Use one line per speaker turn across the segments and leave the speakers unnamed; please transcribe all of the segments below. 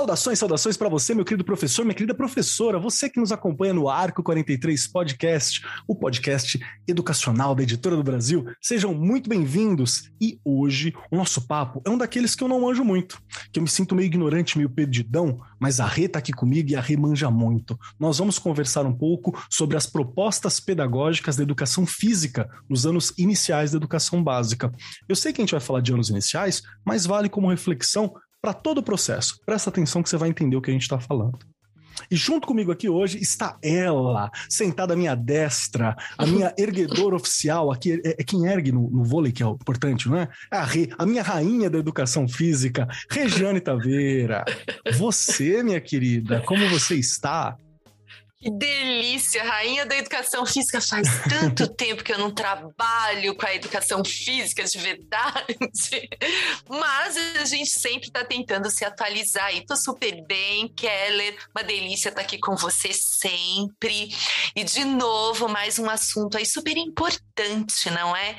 Saudações, saudações para você, meu querido professor, minha querida professora, você que nos acompanha no Arco 43 Podcast, o podcast educacional da Editora do Brasil. Sejam muito bem-vindos. E hoje o nosso papo é um daqueles que eu não manjo muito, que eu me sinto meio ignorante, meio perdidão, mas a Rê tá aqui comigo e a Rê manja muito. Nós vamos conversar um pouco sobre as propostas pedagógicas da educação física nos anos iniciais da educação básica. Eu sei que a gente vai falar de anos iniciais, mas vale como reflexão para todo o processo. Presta atenção que você vai entender o que a gente está falando. E junto comigo aqui hoje está ela, sentada à minha destra, a minha erguedora oficial, aqui é, é quem ergue no, no, vôlei, que é o importante, não é? é a, Re, a minha rainha da educação física, Regiane Taveira. Você, minha querida, como você está?
Que delícia! Rainha da educação física. Faz tanto tempo que eu não trabalho com a educação física de verdade. Mas a gente sempre está tentando se atualizar. E tô super bem, Keller. Uma delícia estar tá aqui com você sempre. E de novo, mais um assunto aí super importante, não é?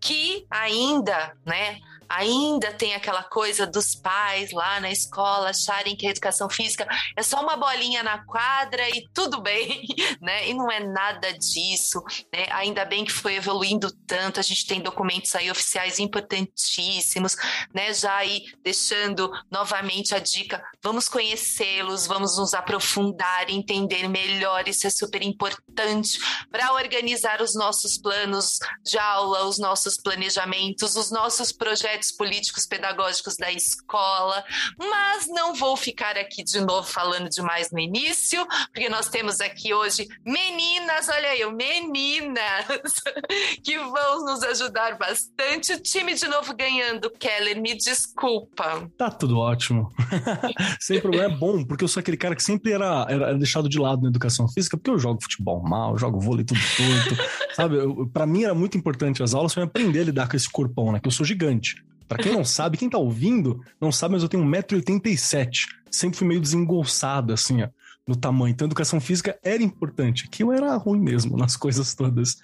Que ainda, né? Ainda tem aquela coisa dos pais lá na escola acharem que a educação física é só uma bolinha na quadra e tudo bem, né? E não é nada disso, né? Ainda bem que foi evoluindo tanto, a gente tem documentos aí oficiais importantíssimos, né? Já aí deixando novamente a dica, vamos conhecê-los, vamos nos aprofundar, entender melhor, isso é super importante para organizar os nossos planos de aula, os nossos planejamentos, os nossos projetos projetos políticos pedagógicos da escola, mas não vou ficar aqui de novo falando demais no início, porque nós temos aqui hoje meninas, olha eu, meninas, que vão nos ajudar bastante. O time de novo ganhando, Keller, me desculpa.
Tá tudo ótimo. Sem problema, é bom, porque eu sou aquele cara que sempre era, era deixado de lado na educação física, porque eu jogo futebol mal, jogo vôlei tudo torto, sabe? Para mim era muito importante as aulas para aprender a lidar com esse corpão, né? Que eu sou gigante. Para quem não sabe, quem tá ouvindo, não sabe, mas eu tenho 1,87m. Sempre fui meio desengolçado, assim, ó, no tamanho. Então, educação física era importante, que eu era ruim mesmo nas coisas todas.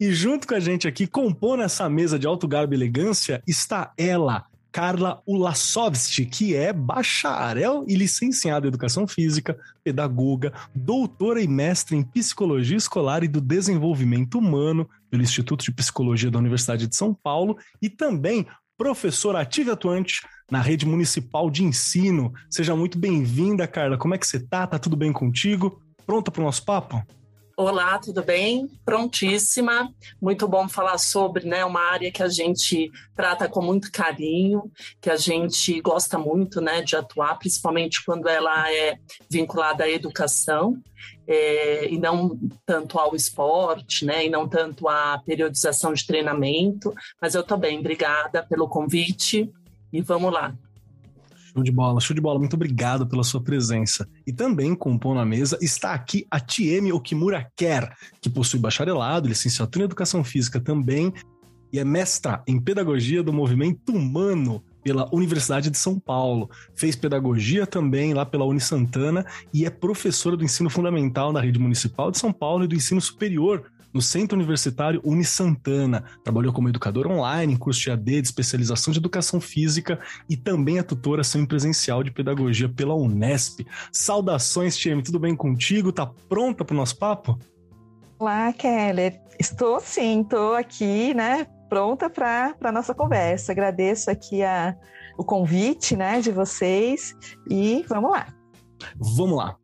E junto com a gente aqui, compondo essa mesa de alto garbo e elegância, está ela, Carla Ulasovski, que é bacharel e licenciada em Educação Física, pedagoga, doutora e mestre em Psicologia Escolar e do Desenvolvimento Humano pelo Instituto de Psicologia da Universidade de São Paulo e também professora ativa atuante na rede municipal de ensino. Seja muito bem-vinda, Carla. Como é que você tá? Tá tudo bem contigo? Pronta para o nosso papo?
Olá, tudo bem? Prontíssima. Muito bom falar sobre né, uma área que a gente trata com muito carinho, que a gente gosta muito né, de atuar, principalmente quando ela é vinculada à educação. É, e não tanto ao esporte, né, e não tanto à periodização de treinamento, mas eu estou bem, obrigada pelo convite e vamos lá.
Show de bola, show de bola. Muito obrigado pela sua presença. E também, compondo a mesa, está aqui a Tieme Okimura Kerr, que possui bacharelado, licenciatura em Educação Física também, e é mestra em Pedagogia do Movimento Humano pela Universidade de São Paulo. Fez pedagogia também lá pela Unisantana e é professora do ensino fundamental na rede municipal de São Paulo e do ensino superior no Centro Universitário Uni Santana. Trabalhou como educador online em curso de AD de especialização de educação física e também é tutora semipresencial de pedagogia pela Unesp. Saudações, Tieme, tudo bem contigo? Tá pronta para o nosso papo?
Olá, Keller. Estou sim, estou aqui, né, pronta para a nossa conversa. Agradeço aqui a, o convite, né, de vocês e vamos lá.
Vamos lá.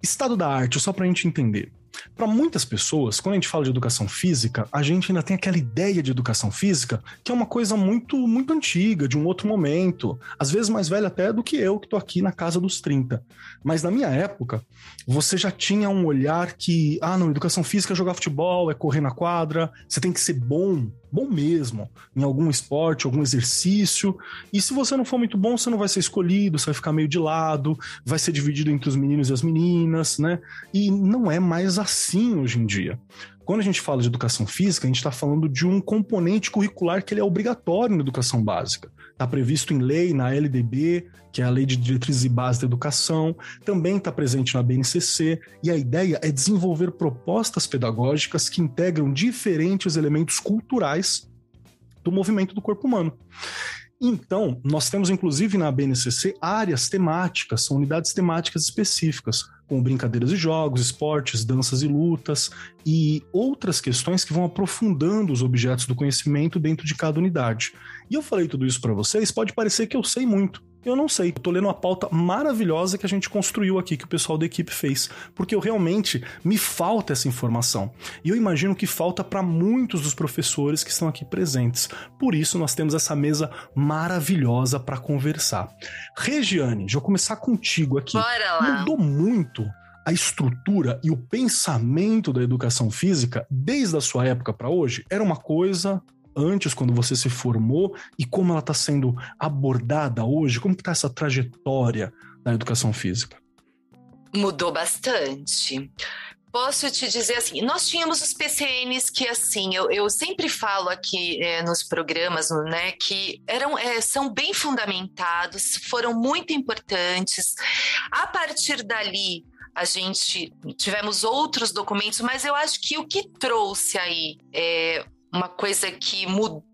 Estado da arte, só para a gente entender. Para muitas pessoas, quando a gente fala de educação física, a gente ainda tem aquela ideia de educação física que é uma coisa muito muito antiga, de um outro momento, às vezes mais velha até do que eu, que estou aqui na casa dos 30. Mas na minha época, você já tinha um olhar que, ah, não, educação física é jogar futebol, é correr na quadra, você tem que ser bom bom mesmo em algum esporte, algum exercício. E se você não for muito bom, você não vai ser escolhido, você vai ficar meio de lado, vai ser dividido entre os meninos e as meninas, né? E não é mais assim hoje em dia. Quando a gente fala de educação física, a gente está falando de um componente curricular que ele é obrigatório na educação básica. Está previsto em lei, na LDB, que é a Lei de Diretrizes e Bases da Educação, também está presente na BNCC, e a ideia é desenvolver propostas pedagógicas que integram diferentes elementos culturais do movimento do corpo humano. Então, nós temos inclusive na BNCC áreas temáticas, são unidades temáticas específicas, com brincadeiras e jogos, esportes, danças e lutas e outras questões que vão aprofundando os objetos do conhecimento dentro de cada unidade. E eu falei tudo isso para vocês, pode parecer que eu sei muito, eu não sei. Eu tô lendo uma pauta maravilhosa que a gente construiu aqui, que o pessoal da equipe fez. Porque eu realmente me falta essa informação. E eu imagino que falta para muitos dos professores que estão aqui presentes. Por isso, nós temos essa mesa maravilhosa para conversar. Regiane, já vou começar contigo aqui.
Bora lá.
Mudou muito a estrutura e o pensamento da educação física desde a sua época para hoje? Era uma coisa, antes, quando você se formou, e como ela está sendo abordada hoje? Como está essa trajetória da educação física?
Mudou bastante. Posso te dizer assim, nós tínhamos os PCNs que assim, eu, eu sempre falo aqui é, nos programas, né, que eram, é, são bem fundamentados, foram muito importantes. A partir dali, a gente tivemos outros documentos, mas eu acho que o que trouxe aí é, uma coisa que mudou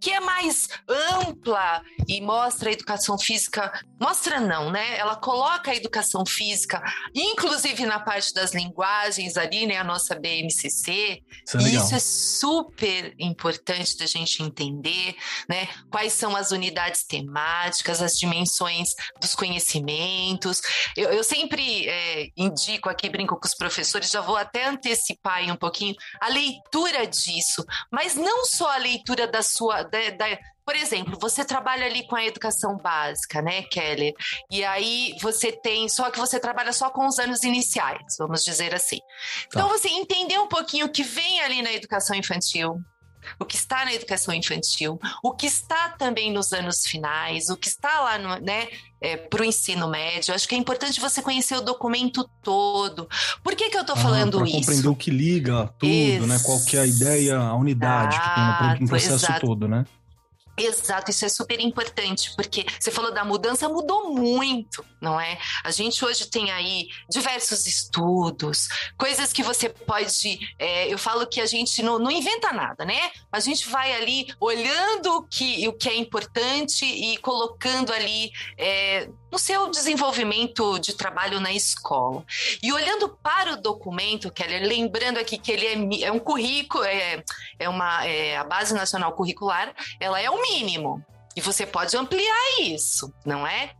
que é mais ampla e mostra a educação física. Mostra não, né? Ela coloca a educação física, inclusive na parte das linguagens ali, né? A nossa BNCC. Isso é, isso é super importante da gente entender, né? Quais são as unidades temáticas, as dimensões dos conhecimentos. Eu, eu sempre é, indico aqui, brinco com os professores, já vou até antecipar aí um pouquinho a leitura disso, mas não só a leitura da sua da, da, por exemplo, você trabalha ali com a educação básica, né, Kelly? E aí você tem, só que você trabalha só com os anos iniciais, vamos dizer assim. Então, tá. Então você entender um pouquinho o que vem ali na educação infantil, o que está na educação infantil, o que está também nos anos finais, o que está lá no, né, é, para o ensino médio. Acho que é importante você conhecer o documento todo. Por que, que eu estou ah, falando isso?
compreender o que liga tudo, Exato. né? Qual que é a ideia, a unidade que tem no processo Exato. todo, né?
Exato, isso é super importante, porque você falou da mudança, mudou muito, não é? A gente hoje tem aí diversos estudos, coisas que você pode. É, eu falo que a gente não, não, inventa nada, né? A gente vai ali olhando o que, o que é importante e colocando ali. É, no seu desenvolvimento de trabalho na escola. E olhando para o documento, Keller, lembrando aqui que ele é, é um currículo, é, é uma é, a base nacional curricular, ela é o mínimo. E você pode ampliar isso, não é?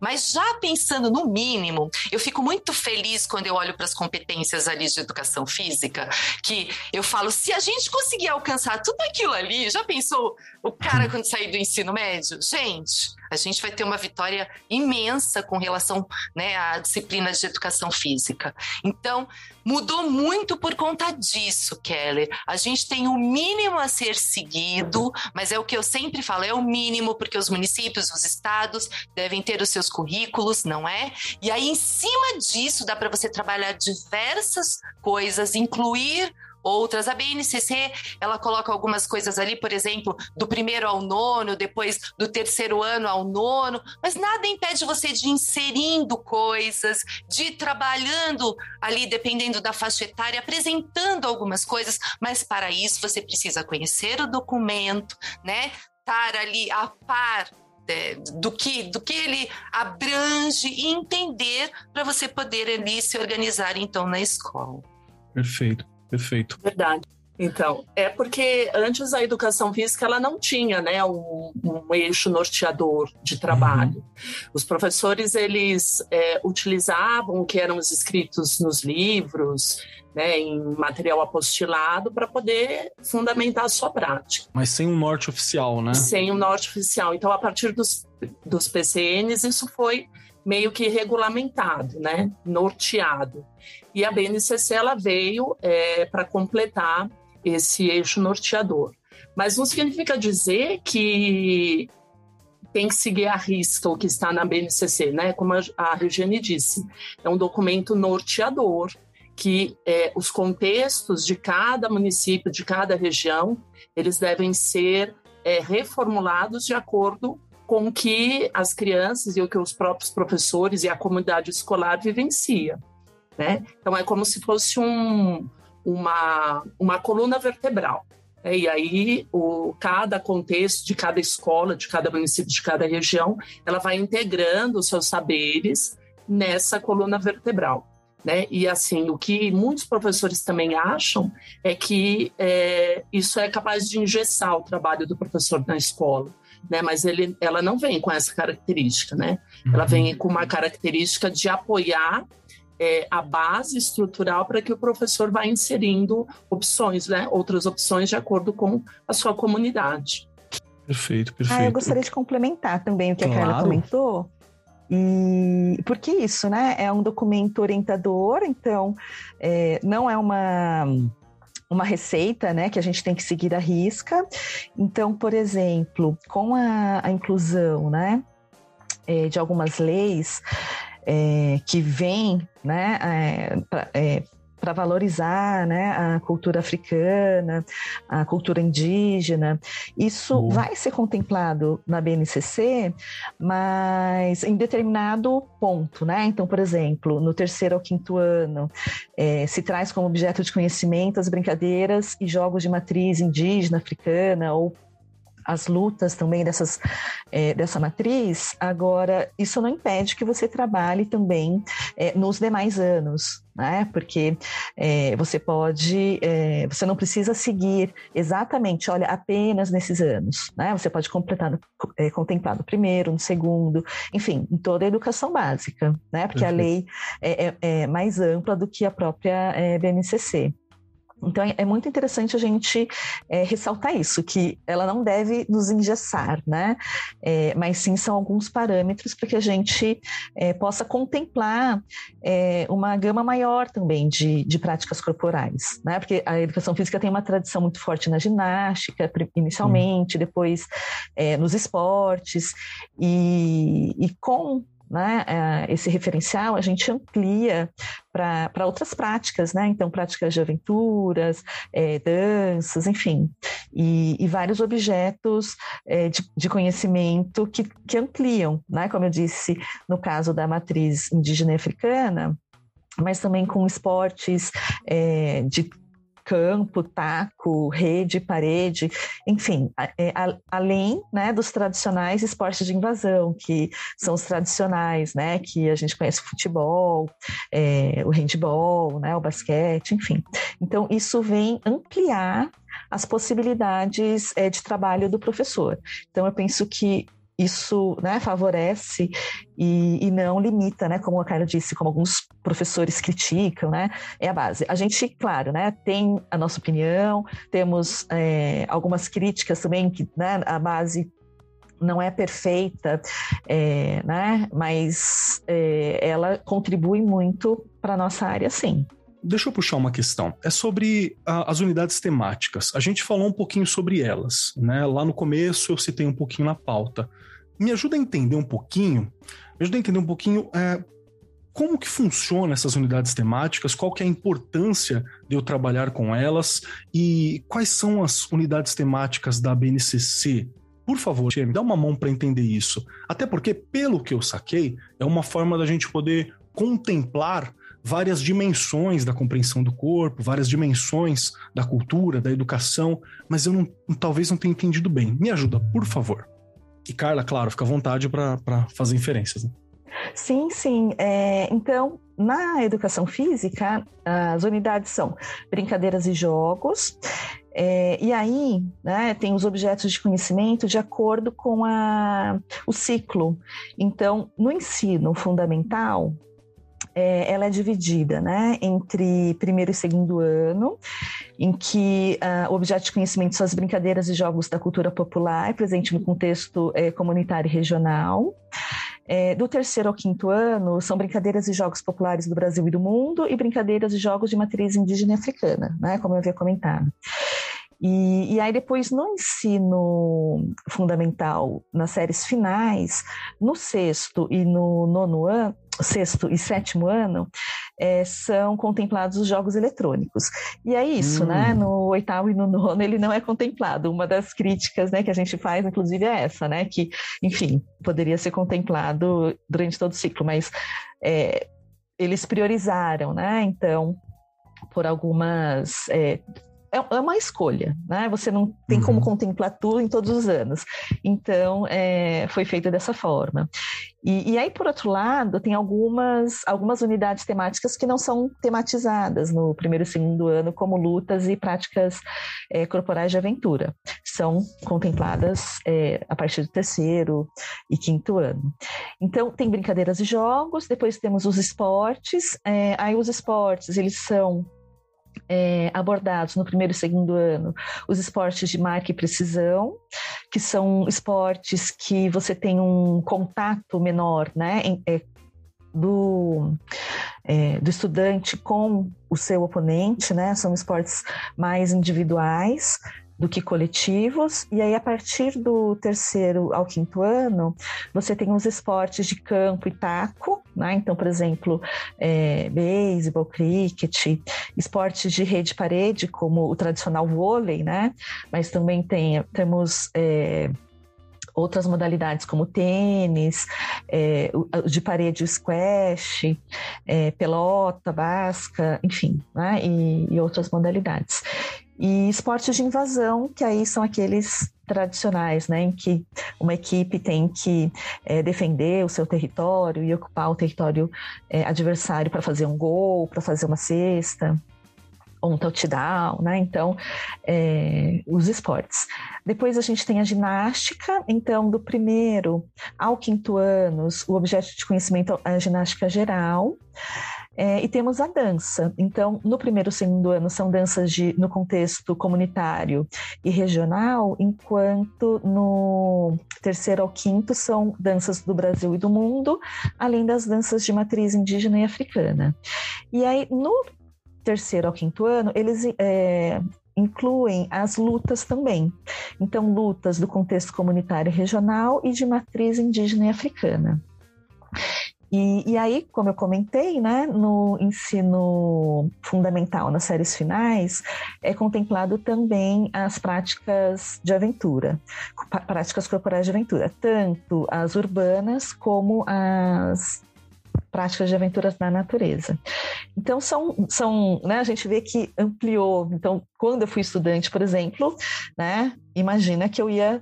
Mas já pensando no mínimo, eu fico muito feliz quando eu olho para as competências ali de educação física, que eu falo, se a gente conseguir alcançar tudo aquilo ali, já pensou o cara quando sair do ensino médio? Gente, a gente vai ter uma vitória imensa com relação né, à disciplina de educação física. Então, mudou muito por conta disso, Keller. A gente tem o mínimo a ser seguido, mas é o que eu sempre falo, é o mínimo, porque os municípios, os estados devem ter os seus currículos, não é? E aí, em cima disso, dá para você trabalhar diversas coisas, incluir outras. A BNCC, ela coloca algumas coisas ali, por exemplo, do primeiro ao nono, depois do terceiro ano ao nono, mas nada impede você de inserindo coisas, de ir trabalhando ali, dependendo da faixa etária, apresentando algumas coisas, mas para isso você precisa conhecer o documento, né? Estar ali a par do que, do que ele abrange e entender para você poder ali se organizar então na escola.
Perfeito. Perfeito.
Verdade. Então, é porque antes a educação física ela não tinha né, um, um eixo norteador de trabalho. Uhum. Os professores eles é, utilizavam o que eram os escritos nos livros, né, em material apostilado, para poder fundamentar a sua prática.
Mas sem um norte oficial, né?
Sem um norte oficial. Então, a partir dos, dos PCNs, isso foi meio que regulamentado, né, norteado. E a BNCC ela veio é, para completar esse eixo norteador. Mas não significa dizer que tem que seguir a risca o que está na BNCC, né? Como a, Regiane disse, é um documento norteador que é, os contextos de cada município, de cada região, eles devem ser é, reformulados de acordo com o que as crianças e o que os próprios professores e a comunidade escolar vivencia. Né? Então, é como se fosse um, uma, uma coluna vertebral. É, e aí, o, cada contexto de cada escola, de cada município, de cada região, ela vai integrando os seus saberes nessa coluna vertebral. Né? E assim, o que muitos professores também acham é que é, isso é capaz de engessar o trabalho do professor na escola. Né? Mas ele, ela não vem com essa característica, né? Ela vem uhum. com uma característica de apoiar é, a base estrutural para que o professor vá inserindo opções, né? Outras opções de acordo com a sua comunidade.
Perfeito, perfeito.
Ah, eu gostaria de complementar também o que claro. a Carla comentou. E porque isso, né? É um documento orientador, então é, não é uma uma receita, né, que a gente tem que seguir à risca. Então, por exemplo, com a, a inclusão, né, é, de algumas leis, é, que vem né, é, é para valorizar né, a cultura africana, a cultura indígena. Isso vai ser contemplado na BNCC, mas em determinado ponto. Né? Então, por exemplo, no terceiro ao quinto ano, é, se traz como objeto de conhecimento as brincadeiras e jogos de matriz indígena, africana ou as lutas também dessas, é, dessa matriz, agora isso não impede que você trabalhe também é, nos demais anos, né? Porque é, você pode, é, você não precisa seguir exatamente, olha, apenas nesses anos, né? Você pode completar, é, contemplar no primeiro, no segundo, enfim, em toda a educação básica, né? Porque a lei é, é, é, mais ampla do que a própria BNCC. Então é, é muito interessante a gente é, ressaltar isso, que ela não deve nos engessar, né? É, mas sim são alguns parâmetros para que a gente é, possa contemplar é, uma gama maior também de, de práticas corporais, né? Porque a educação física tem uma tradição muito forte na ginástica, inicialmente, hum. depois é, nos esportes, e, e com né, é, esse referencial, a gente amplia para outras práticas, né? Então, práticas de aventuras, é, danças, enfim, e, e vários objetos é, de, de, conhecimento que, que ampliam, né? Como eu disse, no caso da matriz indígena e africana, mas também com esportes é, de campo, taco, rede, parede, enfim, é, a, além né, dos tradicionais esportes de invasão, que são os tradicionais, né, que a gente conhece o futebol, é, o handball, né, o basquete, enfim. Então, isso vem ampliar as possibilidades é, de trabalho do professor. Então, eu penso que isso né, favorece e, e, não limita, né, como a Carla disse, como alguns professores criticam, né, é a base. A gente, claro, né, tem a nossa opinião, temos é, algumas críticas também, que né, a base não é perfeita, é, né, mas é, ela contribui muito para a nossa área, sim.
Deixa eu puxar uma questão. É sobre a, as unidades temáticas. A gente falou um pouquinho sobre elas, né? Lá no começo eu citei um pouquinho na pauta me ajuda a entender um pouquinho, me ajuda a entender um pouquinho é, como que funciona essas unidades temáticas, qual que é a importância de eu trabalhar com elas e quais são as unidades temáticas da BNCC. Por favor, me dá uma mão para entender isso. Até porque, pelo que eu saquei, é uma forma da gente poder contemplar várias dimensões da compreensão do corpo, várias dimensões da cultura, da educação, mas eu não, talvez não tenha entendido bem. Me ajuda, por favor. E Carla, claro, fica à vontade para fazer inferências. Né?
Sim, sim. É, então, na educação física, as unidades são brincadeiras e jogos. É, e aí, né, tem os objetos de conhecimento de acordo com a, o ciclo. Então, no ensino fundamental, é, ela é dividida né, entre primeiro e segundo ano, em que uh, o objeto de conhecimento são as brincadeiras e jogos da cultura popular, presente no contexto é, comunitário e regional. É, do terceiro ao quinto ano, são brincadeiras e jogos populares do Brasil e do mundo e brincadeiras e jogos de matriz indígena e africana, né, como eu havia comentado. E, e aí depois no ensino fundamental, nas séries finais, no sexto e no nono ano, sexto e sétimo ano, é, são contemplados os jogos eletrônicos. E é isso, né? hum. né? No oitavo e no nono ele não é contemplado. Uma das críticas né, que a gente faz, inclusive, é essa, né? Que, enfim, poderia ser contemplado durante todo o ciclo, mas é, eles priorizaram, né? Então, por algumas é, é, é uma escolha, né? Você não tem uhum. como contemplar tudo em todos os anos. Então, é, foi feito dessa forma. E, e, aí, por outro lado, tem algumas, algumas unidades temáticas que não são tematizadas no primeiro e segundo ano, como lutas e práticas é, corporais de aventura. São contempladas é, a partir do terceiro e quinto ano. Então, tem brincadeiras e jogos, depois temos os esportes. É, aí, os esportes, eles são é, abordados no primeiro e segundo ano os esportes de marca e precisão, que são esportes que você tem um contato menor, né, em, é, do, é, do estudante com o seu oponente, né? São esportes mais individuais, do que coletivos. E aí, a partir do terceiro ao quinto ano, você tem os esportes de campo e taco, né? Então, por exemplo, é, beisebol, cricket, esportes de rede-parede, como o tradicional vôlei, né? Mas também tem, temos. É, outras modalidades como tênis, é, de parede squash, é, pelota, basca, enfim, né? e, e outras modalidades. E esportes de invasão, que aí são aqueles tradicionais, né, em que uma equipe tem que é, defender o seu território e ocupar o território é, adversário para fazer um gol, para fazer uma cesta ou um touchdown, né? Então, é, os esportes. Depois a gente tem a ginástica, então, do primeiro ao quinto anos, o objeto de conhecimento é a ginástica geral. É, e temos a dança. Então, no primeiro e segundo ano são danças de, no contexto comunitário e regional, enquanto no terceiro ao quinto são danças do Brasil e do mundo, além das danças de matriz indígena e africana. E aí, no terceiro ao quinto ano, eles é, incluem as lutas também. Então, lutas do contexto comunitário regional e de matriz indígena e africana. E, e aí, como eu comentei, né, no ensino fundamental, nas séries finais, é contemplado também as práticas de aventura, práticas corporais de aventura, tanto as urbanas como as práticas de aventuras na natureza. Então são, são, né, a gente vê que ampliou. Então, quando eu fui estudante, por exemplo, né, imagina que eu ia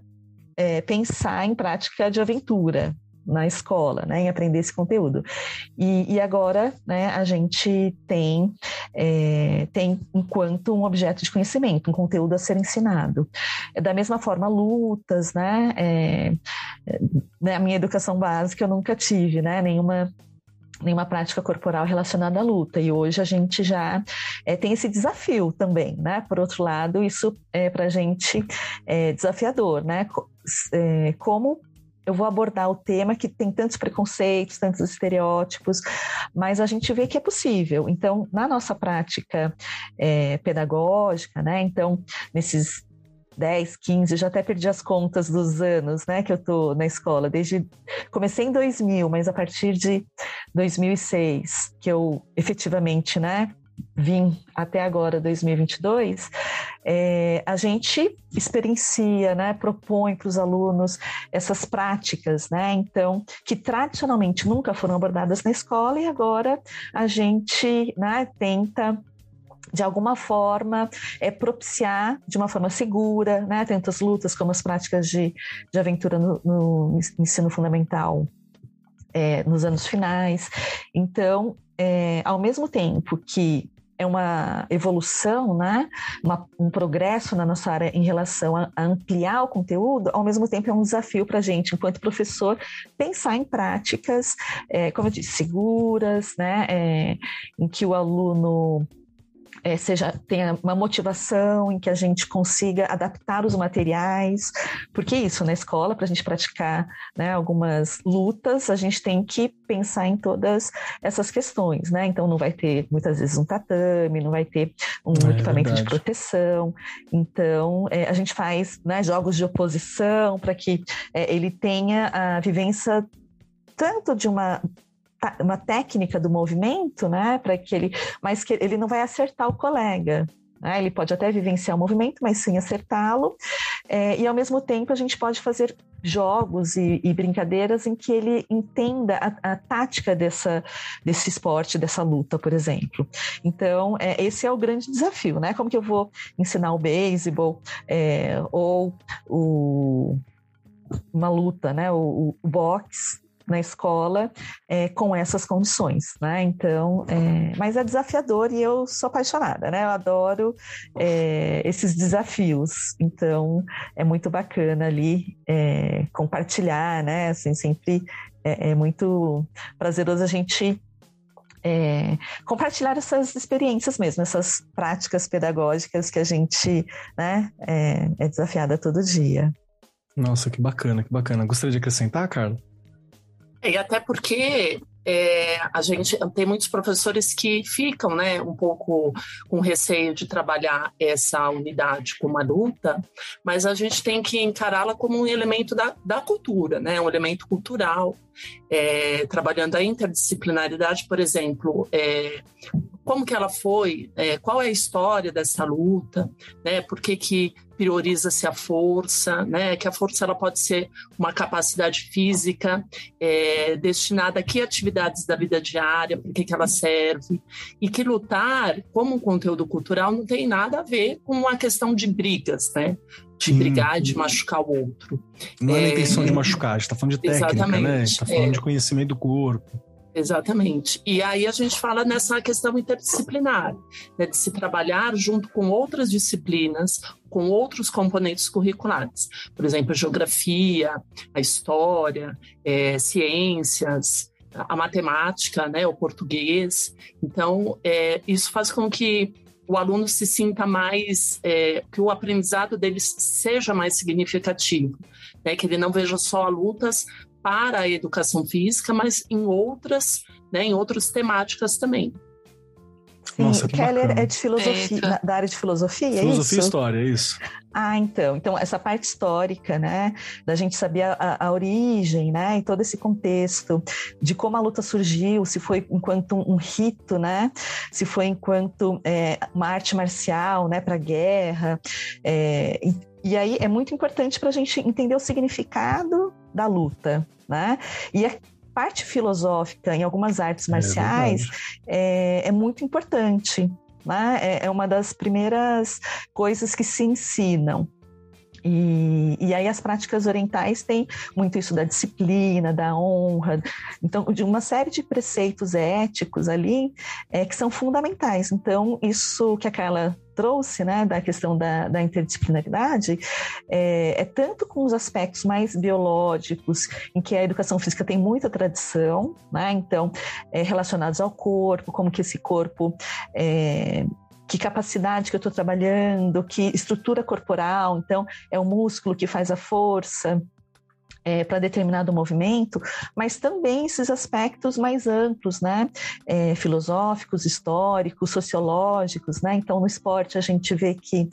é, pensar em prática de aventura, na escola, né, em aprender esse conteúdo. E, e agora, né, a gente tem, é, tem enquanto um objeto de conhecimento, um conteúdo a ser ensinado. É da mesma forma, lutas, né, é, né, a minha educação básica eu nunca tive, né, nenhuma nenhuma prática corporal relacionada à luta. E hoje a gente já é, tem esse desafio também, né? Por outro lado, isso é para a gente é desafiador, né? É, como eu vou abordar o tema que tem tantos preconceitos, tantos estereótipos, mas a gente vê que é possível. Então, na nossa prática é, pedagógica, né? Então, nesses 10, 15, já até perdi as contas dos anos, né, que eu tô na escola, desde comecei em 2000, mas a partir de 2006 que eu efetivamente, né, vim até agora 2022, é, a gente experiencia, né, propõe para os alunos essas práticas, né, então que tradicionalmente nunca foram abordadas na escola e agora a gente, né, tenta de alguma forma é, propiciar de uma forma segura, né, tantas lutas como as práticas de, de aventura no, no ensino fundamental é, nos anos finais. Então, é, ao mesmo tempo que é uma evolução, né? Uma, um progresso na nossa área em relação a, a, ampliar o conteúdo, ao mesmo tempo é um desafio para a gente, enquanto professor, pensar em práticas, é, como eu disse, seguras, né? É, em que o aluno é, seja tenha uma motivação, em que a gente consiga adaptar os materiais, porque é isso na escola para a gente praticar né, algumas lutas, a gente tem que pensar em todas essas questões, né? Então não vai ter muitas vezes um tatame, não vai ter um é, equipamento verdade. de proteção. Então é, a gente faz né, jogos de oposição para que é, ele tenha a vivência tanto de uma uma técnica do movimento, né, para que ele, mas que ele não vai acertar o colega. Né? Ele pode até vivenciar o movimento, mas sem acertá-lo. É, e ao mesmo tempo a gente pode fazer jogos e, e brincadeiras em que ele entenda a, a, tática dessa, desse esporte, dessa luta, por exemplo. Então, é, esse é o grande desafio, né? Como que eu vou ensinar o beisebol é, ou o, uma luta, né? O, o boxe na escola é, com essas condições, né? Então, é, mas é desafiador e eu sou apaixonada, né? Eu adoro é, esses desafios. Então, é muito bacana ali é, compartilhar, né? Assim, sempre é, é muito prazeroso a gente é, compartilhar essas experiências mesmo, essas práticas pedagógicas que a gente né, é, é, desafiada todo dia.
Nossa, que bacana, que bacana. Gostaria de acrescentar, Carla?
E até porque é, a gente tem muitos professores que ficam né, um pouco com receio de trabalhar essa unidade como adulta, mas a gente tem que encará-la como um elemento da, da cultura, né, um elemento cultural, é, trabalhando a interdisciplinaridade, por exemplo, é, como que ela foi, é, qual é a história dessa luta, né, por que, que prioriza-se a força, né? Que a força ela pode ser uma capacidade física é, destinada a que atividades da vida diária, por que, que ela serve, e que lutar como um conteúdo cultural não tem nada a ver com uma questão de brigas, né? De brigar, de machucar o outro.
Não é, é a intenção de machucar, a gente está falando de técnica, né? exatamente, né? Está falando é. de conhecimento do corpo.
Exatamente. E aí a gente fala nessa questão interdisciplinar, né, de se trabalhar junto com outras disciplinas, com outros componentes curriculares. Por exemplo, a geografia, a história, é, ciências, a matemática, né, o português. Então, é, isso faz com que o aluno se sinta mais, é, que o aprendizado deles seja mais significativo, né, que ele não veja só lutas para a educação física, mas em outras, né, em outras temáticas também.
Sim, Nossa, Keller bacana. é de filosofia, Eita. da área de filosofia,
filosofia é
isso?
Filosofia e história, é isso.
Ah, então. Então, essa parte histórica, né? Da gente saber a, a, origem, né? E todo esse contexto de como a luta surgiu, se foi enquanto um, um rito, né? Se foi enquanto é, uma arte marcial, né? Para guerra. É, e, e aí é muito importante para a gente entender o significado da luta, né? E a parte filosófica em algumas artes é marciais é, é, é muito importante, né? É, é uma das primeiras coisas que se ensinam. E, e, aí as práticas orientais têm muito isso da disciplina, da honra, então de uma série de preceitos éticos ali é, que são fundamentais. Então isso que a Carla trouxe, né, da questão da, da interdisciplinaridade, é, é, tanto com os aspectos mais biológicos, em que a educação física tem muita tradição, né, então, é, relacionados ao corpo, como que esse corpo é, que capacidade que eu estou trabalhando, que estrutura corporal, então é o músculo que faz a força, é, para determinado movimento, mas também esses aspectos mais amplos, né? É, filosóficos, históricos, sociológicos, né? Então, no esporte a gente vê que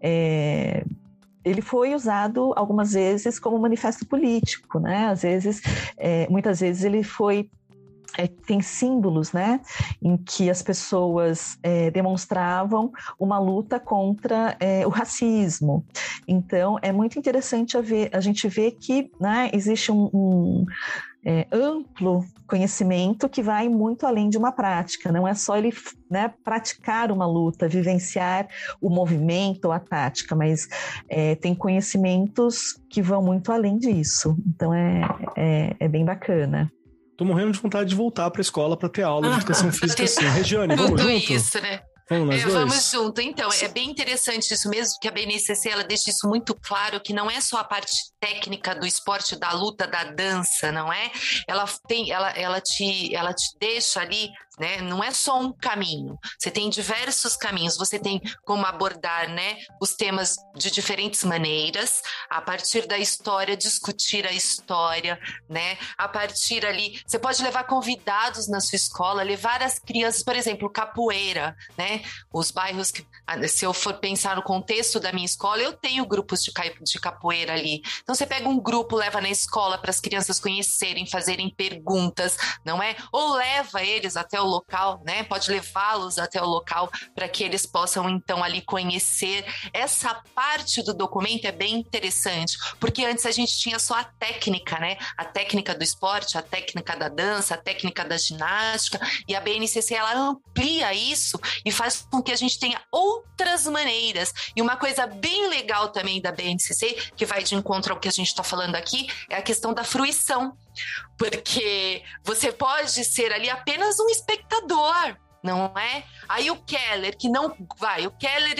é, ele foi usado algumas vezes como manifesto político, né? Às vezes, é, muitas vezes ele foi é, tem símbolos, né, em que as pessoas é, demonstravam uma luta contra é, o racismo. Então, é muito interessante a, ver, a gente ver que né, existe um, um é, amplo conhecimento que vai muito além de uma prática. Não é só ele né, praticar uma luta, vivenciar o movimento ou a tática, mas é, tem conhecimentos que vão muito além disso. Então é, é, é bem bacana.
Tô morrendo de vontade de voltar para a escola para ter aula de educação física assim. Regiane, vamos Tudo junto?
isso, né? Vamos, é, vamos junto. Então, é bem interessante isso mesmo, que a BNCC ela deixa isso muito claro, que não é só a parte técnica do esporte, da luta, da dança, não é? Ela tem, ela, ela te, ela te deixa ali né? Não é só um caminho. Você tem diversos caminhos. Você tem como abordar, né, os temas de diferentes maneiras, a partir da história, discutir a história, né? A partir ali, você pode levar convidados na sua escola, levar as crianças, por exemplo, capoeira, né? Os bairros que, ah, se eu for pensar no contexto da minha escola, eu tenho grupos de, de capoeira ali. Então você pega um grupo, leva na escola para as crianças conhecerem, fazerem perguntas, não é? Ou leva eles até o local, né? Pode levá-los até o local para que eles possam então ali conhecer. Essa parte do documento é bem interessante, porque antes a gente tinha só a técnica, né? A técnica do esporte, a técnica da dança, a técnica da ginástica, e a BNCC ela amplia isso e faz com que a gente tenha outras maneiras. E uma coisa bem legal também da BNCC, que vai de encontro ao que a gente está falando aqui, é a questão da fruição porque você pode ser ali apenas um espectador, não é? Aí o Keller, que não vai, o Keller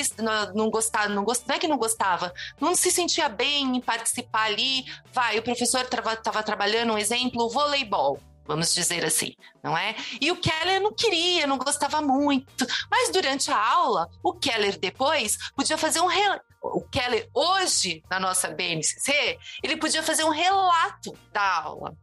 não, gostava, não, gost, não é que não gostava, não se sentia bem em participar ali, vai, o professor estava trabalhando um exemplo, o voleibol. Vamos dizer assim, não é? E o Keller não queria, não gostava muito. Mas durante a aula, o Keller depois podia fazer um, o Keller hoje na nossa BNCC, ele podia fazer um relato da aula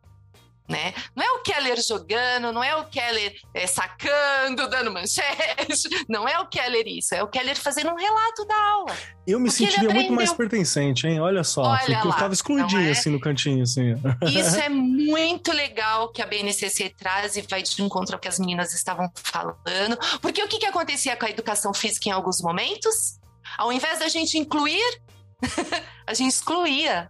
né? Não é o Keller jogando, não é o Keller é, sacando, dando manchete, não é o Keller isso, é o Keller fazendo um relato da aula.
Eu me sentiria muito mais pertencente, hein? Olha só, Olha lá, eu tava excluidinho é? assim no cantinho, assim.
Isso é muito legal que a BNCC traz e vai de encontro ao que as meninas estavam falando, porque o que, que acontecia com a educação física em alguns momentos? Ao invés da gente incluir, a gente excluía,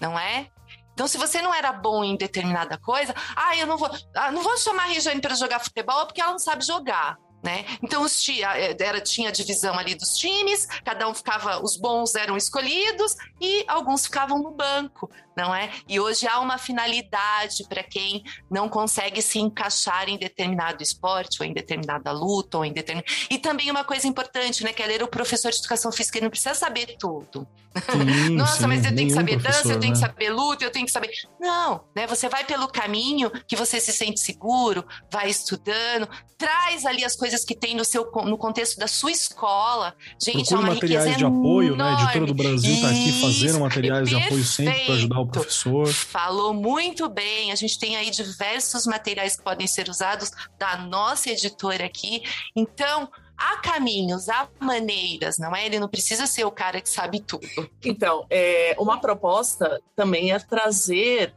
não é? Então, se você não era bom em determinada coisa, ah, eu não vou, ah, não vou chamar a Regiane para jogar futebol porque ela não sabe jogar. Né? Então os tia, eh, era, tinha a divisão ali dos times, cada um ficava, os bons eram escolhidos e alguns ficavam no banco não é? E hoje há uma finalidade para quem não consegue se encaixar em determinado esporte, ou em determinada luta, ou em determinado. E também uma coisa importante, né? Que é ler o professor de educação física, ele não precisa saber tudo. Sim, Nossa, sim, mas eu tenho que saber dança, eu tenho né? que saber luta, eu tenho que saber. Não, né? Você vai pelo caminho que você se sente seguro, vai estudando, traz ali as coisas que tem no seu no contexto da sua escola. Gente,
Procure
é uma
materiais de apoio, né? A editora do Brasil está aqui fazendo materiais de apoio sempre para ajudar o professor.
Falou muito bem. A gente tem aí diversos materiais que podem ser usados da nossa editora aqui. Então, há caminhos, há maneiras, não é? Ele não precisa ser o cara que sabe tudo.
Então, é, uma proposta também é trazer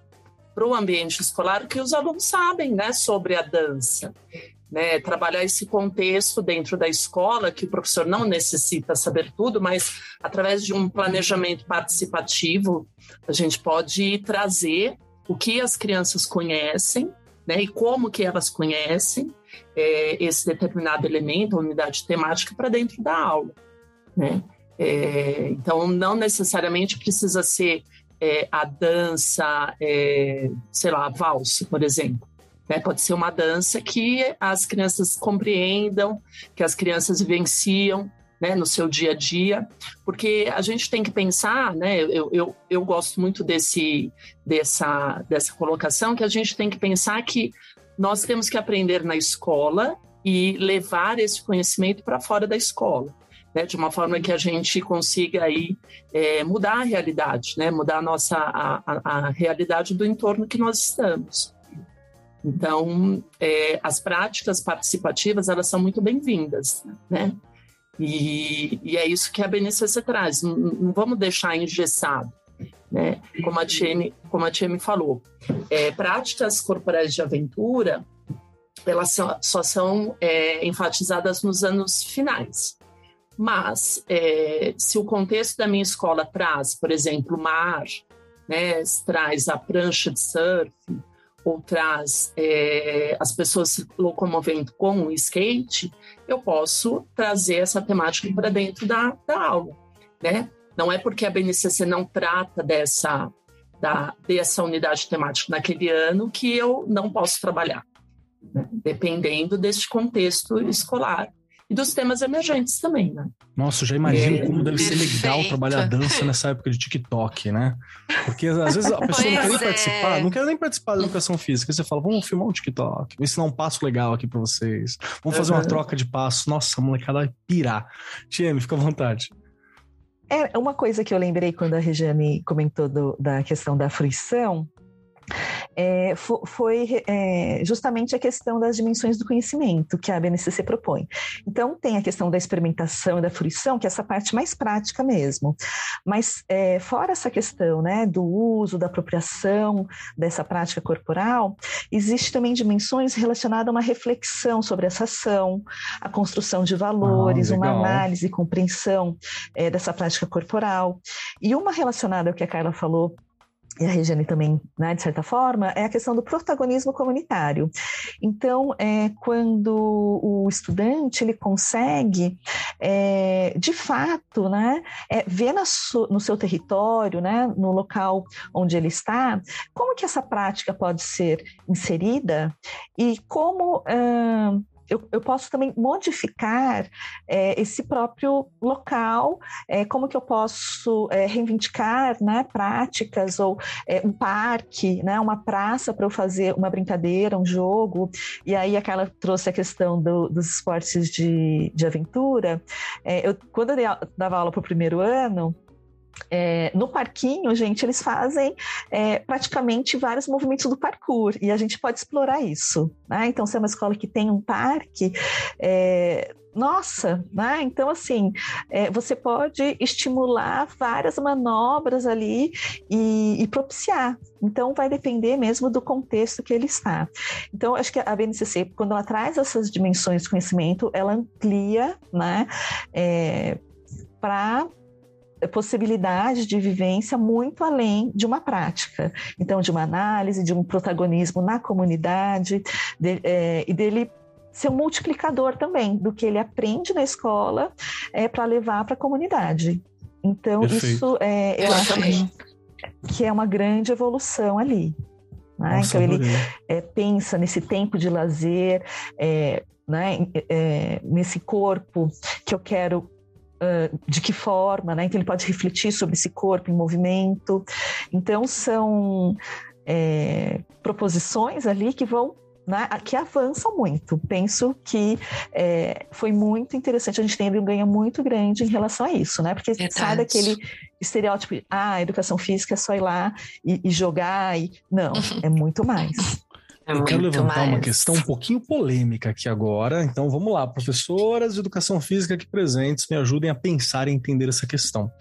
para o ambiente escolar o que os alunos sabem, né, sobre a dança né, trabalhar esse contexto dentro da escola, que o professor não necessita saber tudo, mas através de um planejamento participativo, a gente pode trazer o que as crianças conhecem, né, e como que elas conhecem é, esse determinado elemento, unidade temática, para dentro da aula, né? É, então, não necessariamente precisa ser é, a dança, é, sei lá, a valsa, por exemplo. Né? Pode ser uma dança que as crianças compreendam, que as crianças vivenciam né, no seu dia a dia, porque a gente tem que pensar, né, eu, eu, eu gosto muito desse, dessa, dessa colocação, que a gente tem que pensar que nós temos que aprender na escola e levar esse conhecimento para fora da escola. Né, de uma forma que a gente consiga aí é, mudar a realidade, né, mudar a nossa a, a, a realidade do entorno que nós estamos. Então, é, as práticas participativas, elas são muito bem-vindas, né? E, e, é isso que a BNCC traz, não, não vamos deixar engessado, né? Como a Tiene, como a Tiene falou, é, práticas corporais de aventura, elas só, só são é, enfatizadas nos anos finais. Mas, é, se o contexto da minha escola traz, por exemplo, mar, né, traz a prancha de surf, ou traz é, as pessoas se locomovendo com o skate, eu posso trazer essa temática para dentro da, da aula, né? Não é porque a BNCC não trata dessa, da, dessa unidade temática naquele ano que eu não posso trabalhar, né? dependendo deste contexto escolar e dos temas emergentes também, né?
Nossa, eu já imagino é, como deve perfeito. ser legal trabalhar dança nessa época de TikTok, né? Porque às vezes a pessoa pois não quer nem é. participar, não quer nem participar da educação física. Você fala, vamos filmar um TikTok, vou ensinar um passo legal aqui para vocês. Vamos fazer uma troca de passos. Nossa, a molecada vai pirar. Tieme, fica à vontade.
É uma coisa que eu lembrei quando a Regiane comentou do, da questão da fruição, é, foi é, justamente a questão das dimensões do conhecimento que a BNCC propõe. Então, tem a questão da experimentação e da fruição, que é essa parte mais prática mesmo. Mas, é, fora essa questão né, do uso, da apropriação dessa prática corporal, existe também dimensões relacionadas a uma reflexão sobre essa ação, a construção de valores, ah, uma análise e compreensão é, dessa prática corporal. E uma relacionada ao que a Carla falou e a Regiane também, né, de certa forma, é a questão do protagonismo comunitário. Então, é, quando o estudante ele consegue, é, de fato, né, é, ver su, no seu território, né, no local onde ele está, como que essa prática pode ser inserida e como eu, eu posso também modificar é, esse próprio local, é, como que eu posso é, reivindicar né, práticas ou é, um parque, né, uma praça para eu fazer uma brincadeira, um jogo. E aí a Carla trouxe a questão do, dos esportes de, de aventura. É, eu, quando eu dava aula para o primeiro ano, é, no parquinho, gente, eles fazem é, praticamente vários movimentos do parkour e a gente pode explorar isso. Né? Então, se é uma escola que tem um parque, é, nossa, né? Então, assim, é, você pode estimular várias manobras ali e, e, propiciar. Então, vai depender mesmo do contexto que ele está. Então, acho que a BNCC, quando ela traz essas dimensões de conhecimento, ela amplia, né? É, para possibilidade de vivência muito além de uma prática. Então, de uma análise, de um protagonismo na comunidade, de, é, e dele ser um multiplicador também do que ele aprende na escola é, para levar para a comunidade. Então, Perfeito. isso é, eu acho que é uma grande evolução ali. Né? Nossa, então, ele é, pensa nesse tempo de lazer, é, né, é, nesse corpo que eu quero uh, de que forma, né? Então ele pode refletir sobre esse corpo em movimento. Então são é, proposições ali que vão né, que avançam muito. Penso que é, foi muito interessante. A gente tem um ganho muito grande em relação a isso, né? Porque Verdade. sai daquele estereótipo de ah, educação física é só ir lá e, e jogar. E... Não, é muito mais.
É eu quero levantar mais. uma questão um pouquinho polêmica aqui agora. Então vamos lá, professoras de educação física aqui presentes, me ajudem a pensar e entender essa questão.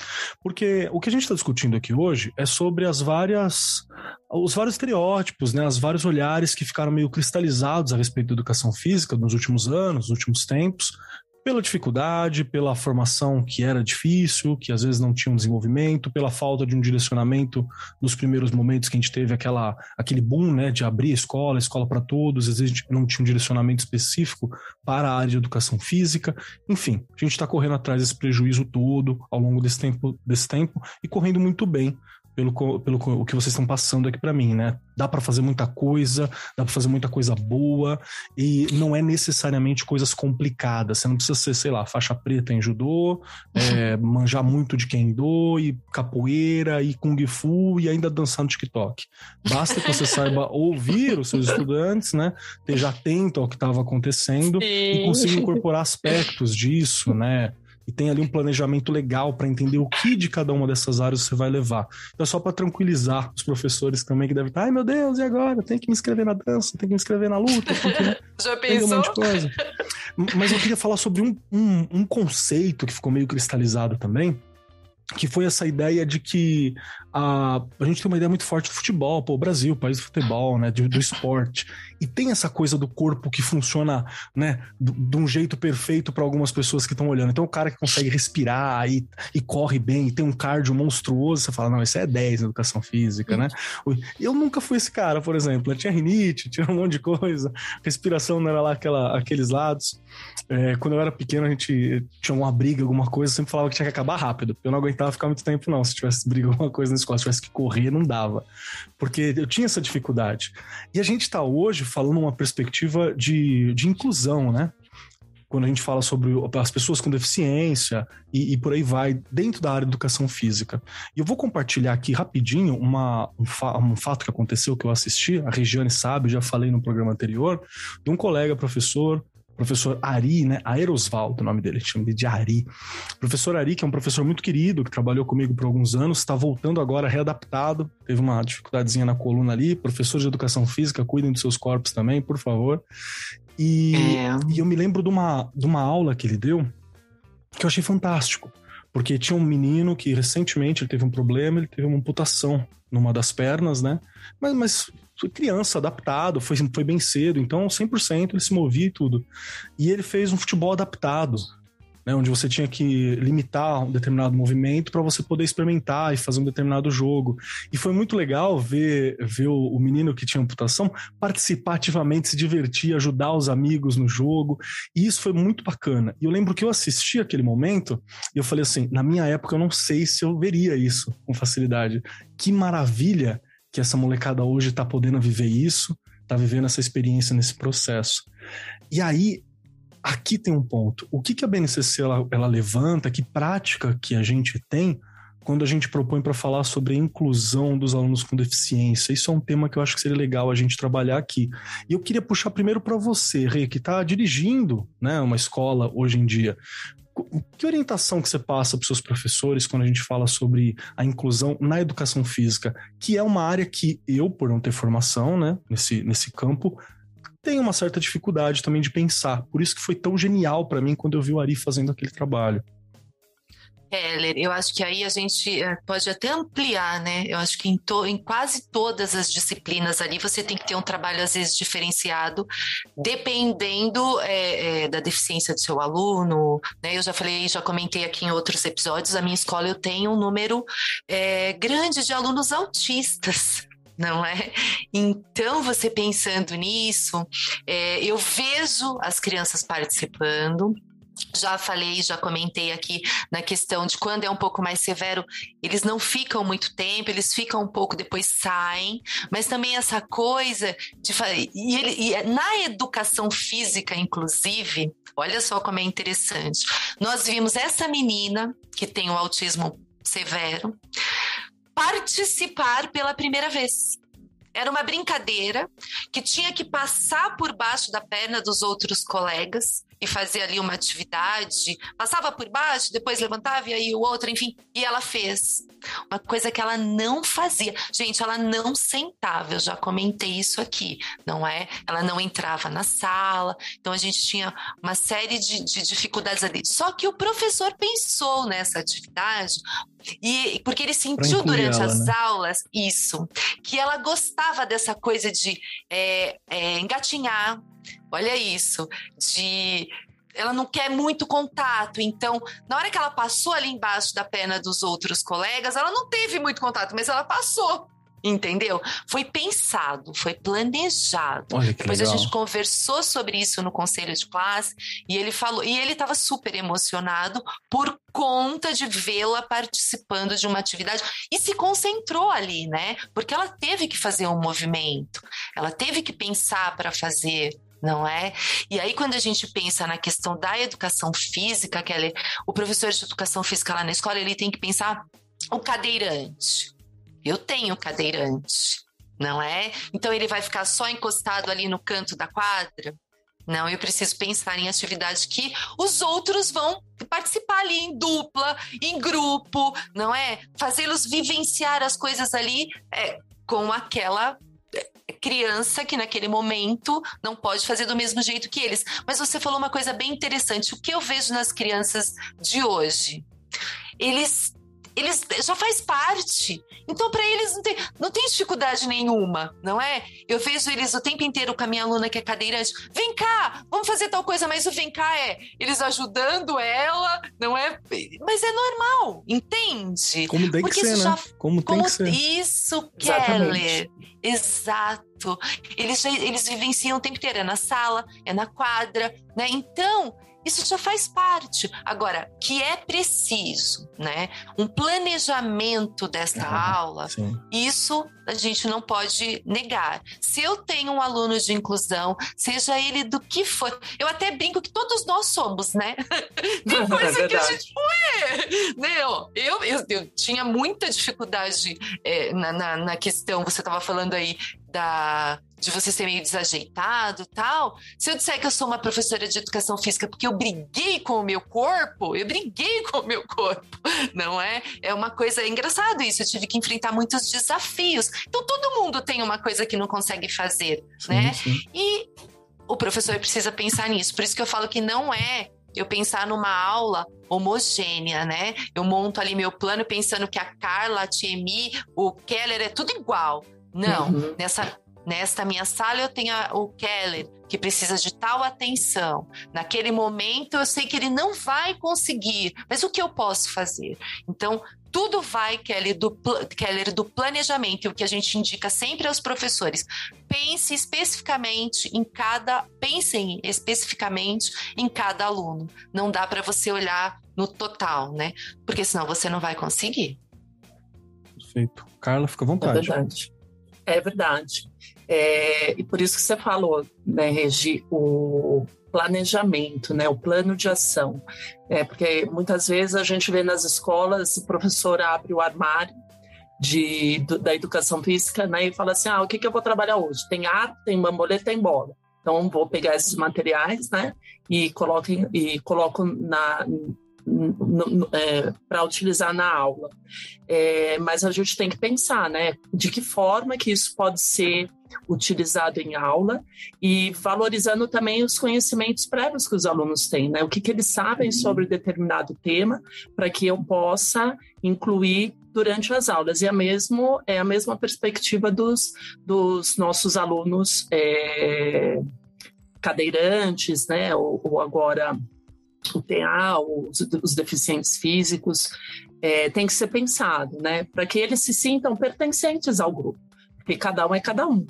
Porque o que a gente está discutindo aqui hoje é sobre as várias os vários estereótipos, né, os vários olhares que ficaram meio cristalizados a respeito da educação física nos últimos anos, nos últimos tempos, pela dificuldade, pela formação que era difícil, que às vezes não tinha um desenvolvimento, pela falta de um direcionamento nos primeiros momentos que a gente teve aquela, aquele boom né, de abrir escola, escola para todos, às vezes não tinha um direcionamento específico para a área de educação física. Enfim, a gente está correndo atrás desse prejuízo todo ao longo desse tempo, desse tempo e correndo muito bem pelo, pelo o que vocês estão passando aqui para mim, né? Dá para fazer muita coisa, dá para fazer muita coisa boa e não é necessariamente coisas complicadas. Você não precisa ser, sei lá, faixa preta em judô, é, manjar muito de kendo e capoeira e kung fu e ainda dançar no TikTok. Basta que você saiba ouvir os seus estudantes, né? Esteja atento ao que estava acontecendo Sim. e consiga incorporar aspectos disso, né? E tem ali um planejamento legal para entender o que de cada uma dessas áreas você vai levar. Então é só para tranquilizar os professores também que devem estar, ai meu Deus, e agora? Tem que me inscrever na dança, tem que me inscrever na luta, tem que, né?
Já pensou? Um monte de coisa.
Mas eu queria falar sobre um, um, um conceito que ficou meio cristalizado também, que foi essa ideia de que a, a gente tem uma ideia muito forte do futebol, pô, o Brasil, país do futebol, né, do, do esporte. E tem essa coisa do corpo que funciona, né, de um jeito perfeito para algumas pessoas que estão olhando. Então, o cara que consegue respirar e, e corre bem, e tem um cardio monstruoso, você fala, não, isso é 10 na educação física, né? Eu nunca fui esse cara, por exemplo. Eu tinha rinite, tinha um monte de coisa, respiração não era lá aquela, aqueles lados. É, quando eu era pequeno, a gente tinha uma briga, alguma coisa, eu sempre falava que tinha que acabar rápido, porque eu não aguentava ficar muito tempo, não. Se tivesse briga, alguma coisa na escola, se tivesse que correr, não dava. Porque eu tinha essa dificuldade. E a gente está hoje falando uma perspectiva de, de inclusão, né? quando a gente fala sobre as pessoas com deficiência e, e, por aí vai, dentro da área de educação física. E eu vou compartilhar aqui rapidinho uma, um, fa um fato que aconteceu, que eu assisti, a Regiane sabe, já falei no programa anterior, de um colega professor professor Ari, né? Aerosvaldo, o nome dele, chama ele de Ari. Professor Ari, que é um professor muito querido, que trabalhou comigo por alguns anos, está voltando agora readaptado, teve uma dificuldadezinha na coluna ali. Professor de educação física, cuidem dos seus corpos também, por favor. E, é. e eu me lembro de uma, de uma aula que ele deu que eu achei fantástico. Porque tinha um menino que recentemente ele teve um problema, ele teve uma amputação numa das pernas, né? Mas, mas criança, adaptado, foi, foi bem cedo, então 100% ele se movia e tudo. E ele fez um futebol adaptado, né, onde você tinha que limitar um determinado movimento para você poder experimentar e fazer um determinado jogo. E foi muito legal ver, ver o, o, menino que tinha amputação participar ativamente, se divertir, ajudar os amigos no jogo. E isso foi muito bacana. E eu lembro que eu assisti aquele momento e eu falei assim: na minha época eu não sei se eu veria isso com facilidade. Que maravilha que essa molecada hoje está podendo viver isso, está vivendo essa experiência nesse processo. E aí, aqui tem um ponto. O que, que a BNCC ela, ela levanta, que prática que a gente tem quando a gente propõe para falar sobre a inclusão dos alunos com deficiência. Isso é um tema que eu acho que seria legal a gente trabalhar aqui. E eu queria puxar primeiro para você, Rei, que está dirigindo né, uma escola hoje em dia que orientação que você passa para os seus professores quando a gente fala sobre a inclusão na educação física, que é uma área que eu, por não ter formação né, nesse, nesse campo, tenho uma certa dificuldade também de pensar. Por isso que foi tão genial para mim quando eu vi o Ari fazendo aquele trabalho.
Keller, eu acho que aí a gente eh, pode até ampliar, né? Eu acho que em, to, em, quase todas as disciplinas ali você tem que ter um trabalho, às vezes, diferenciado, dependendo é, é, da deficiência do seu aluno. Né? Eu já falei, já comentei aqui em outros episódios, a minha escola eu tenho um número é, grande de alunos autistas não é? Então, você pensando nisso, é, eu vejo as crianças participando, já falei, já comentei aqui na questão de quando é um pouco mais severo, eles não ficam muito tempo, eles ficam um pouco, depois saem, mas também essa coisa de e, ele, e na educação física, inclusive, olha só como é interessante. Nós vimos essa menina que tem o autismo severo participar pela primeira vez. Era uma brincadeira que tinha que passar por baixo da perna dos outros colegas e fazer ali uma atividade, passava por baixo, depois levantava e aí o outro, enfim, e ela fez. Uma coisa que ela não fazia. Gente, ela não sentava, eu já comentei isso aqui, não é? Ela não entrava na sala, então a gente tinha uma série de, de dificuldades ali. Só que o professor pensou nessa atividade e porque ele sentiu durante ela, as né? aulas isso, que ela gostava dessa coisa de é, é, engatinhar, olha isso, de ela não quer muito contato. Então, na hora que ela passou ali embaixo da perna dos outros colegas, ela não teve muito contato, mas ela passou. Entendeu? Foi pensado, foi planejado. Depois legal. a gente conversou sobre isso no conselho de classe e ele falou, e ele estava super emocionado por conta de vê-la participando de uma atividade e se concentrou ali, né? Porque ela teve que fazer um movimento, ela teve que pensar para fazer não é? E aí, quando a gente pensa na questão da educação física, ela, o professor de educação física lá na escola, ele tem que pensar o cadeirante. Eu tenho cadeirante, não é? Então ele vai ficar só encostado ali no canto da quadra? Não, eu preciso pensar em atividades que os outros vão participar ali em dupla, em grupo, não é? Fazê-los vivenciar as coisas ali é, com aquela criança que naquele momento não pode fazer do mesmo jeito que eles. Mas você falou uma coisa bem interessante. O que eu vejo nas crianças de hoje? Eles eles já faz parte. Então, para eles não tem, não tem dificuldade nenhuma, não é? Eu vejo eles o tempo inteiro com a minha aluna que é cadeirante. Vem cá, vamos fazer tal coisa, mas o vem cá é eles ajudando ela, não é? Mas é normal, entende?
Como tem Porque que ser, né? Já, como tem como, que ser.
Isso, Keller. Exato. Eles, eles vivenciam o tempo inteiro, é na sala, é na quadra, né? Então, isso já faz parte. Agora, que é preciso, né? Um planejamento desta ah, aula, sim. isso a gente não pode negar. Se eu tenho um aluno de inclusão, seja ele do que for, eu até brinco que todos nós somos, né? Tem é coisa é que a gente ué, né? Eu, eu, eu tinha muita dificuldade é, na, na, na questão, você estava falando aí da de você ser meio desajeitado tal. Se eu disser que eu sou uma professora de educação física porque eu briguei com o meu corpo, eu briguei com o meu corpo, não é? É uma coisa engraçada isso. Eu tive que enfrentar muitos desafios. Então todo mundo tem uma coisa que não consegue fazer, sim, né? Sim. E o professor precisa pensar nisso. Por isso que eu falo que não é eu pensar numa aula homogênea, né? Eu monto ali meu plano pensando que a Carla, a Tiemi, o Keller é tudo igual. Não, uhum. nessa Nesta minha sala eu tenho o Keller, que precisa de tal atenção. Naquele momento eu sei que ele não vai conseguir, mas o que eu posso fazer? Então, tudo vai, Keller, do, Keller, do planejamento, e o que a gente indica sempre aos professores. Pense especificamente em cada. Pensem especificamente em cada aluno. Não dá para você olhar no total, né? Porque senão você não vai conseguir.
Perfeito. Carla, fica à vontade.
É verdade. É verdade. É, e por isso que você falou, né, Regi, o planejamento, né, o plano de ação. É, porque muitas vezes a gente vê nas escolas, o professor abre o armário de, do, da educação física né, e fala assim, ah, o que, que eu vou trabalhar hoje? Tem arte, tem bambolê, tem bola. Então, vou pegar esses materiais né, e coloco, e coloco na, é, para utilizar na aula. É, mas a gente tem que pensar, né, de que forma que isso pode ser utilizado em aula e valorizando também os conhecimentos prévios que os alunos têm, né? O que, que eles sabem sobre determinado tema para que eu possa incluir durante as aulas. E a mesmo, é a mesma perspectiva dos, dos nossos alunos é, cadeirantes, né? Ou, ou, agora o TA, os, os deficientes físicos. É, tem que ser pensado, né? Para que eles se sintam pertencentes ao grupo porque cada um é cada um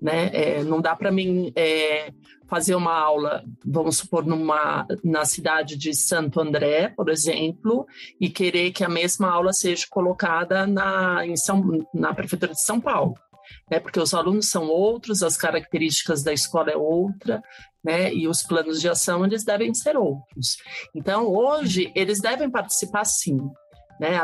né? É, não dá para mim é, fazer uma aula, vamos supor, numa, na cidade de Santo André, por exemplo, e querer que a mesma aula seja colocada na, em São, na Prefeitura de São Paulo. Né? Porque os alunos são outros, as características da escola é outra, né? E os planos de ação eles devem ser outros. Então, hoje, eles devem participar sim, né?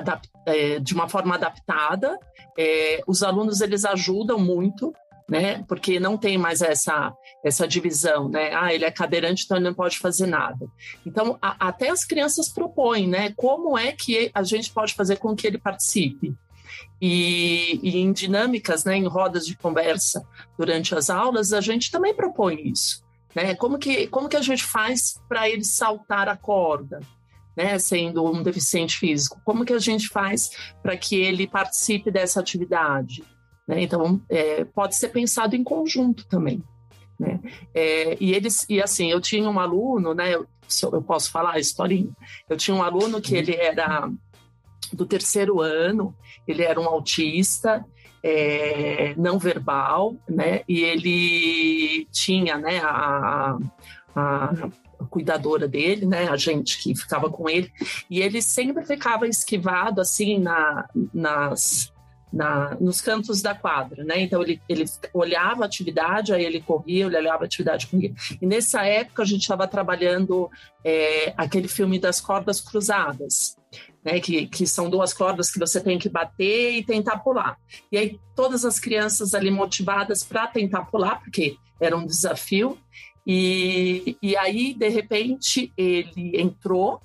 É, de uma forma adaptada. É, os alunos eles ajudam muito né? Porque não tem mais essa essa divisão, né? Ah, ele é cadeirante, então ele não pode fazer nada. Então, a, até as crianças propõem, né? Como é que a gente pode fazer com que ele participe? E, e em dinâmicas, né, em rodas de conversa durante as aulas, a gente também propõe isso. Né? Como, que, como que a gente faz para ele saltar a corda? Né, sendo um deficiente físico, como que a gente faz para que ele participe dessa atividade? Né? Então, é, pode ser pensado em conjunto também. Né? É, e eles, e assim, eu tinha um aluno, né? Eu, eu posso falar a historinha? Eu tinha um aluno que ele era do terceiro ano, ele era um autista, é, não verbal, né? E ele tinha, né, a, a, a cuidadora dele, né, a gente que ficava com ele, e ele sempre ficava esquivado assim na, nas na, nos cantos da quadra, né? Então ele, ele olhava a atividade, aí ele corria, ele olhava a atividade, corria. E nessa época a gente estava trabalhando é, aquele filme das cordas cruzadas, né? Que, que são duas cordas que você tem que bater e tentar pular. E aí todas as crianças ali motivadas para tentar pular, porque era um desafio. E, e aí, de repente, ele entrou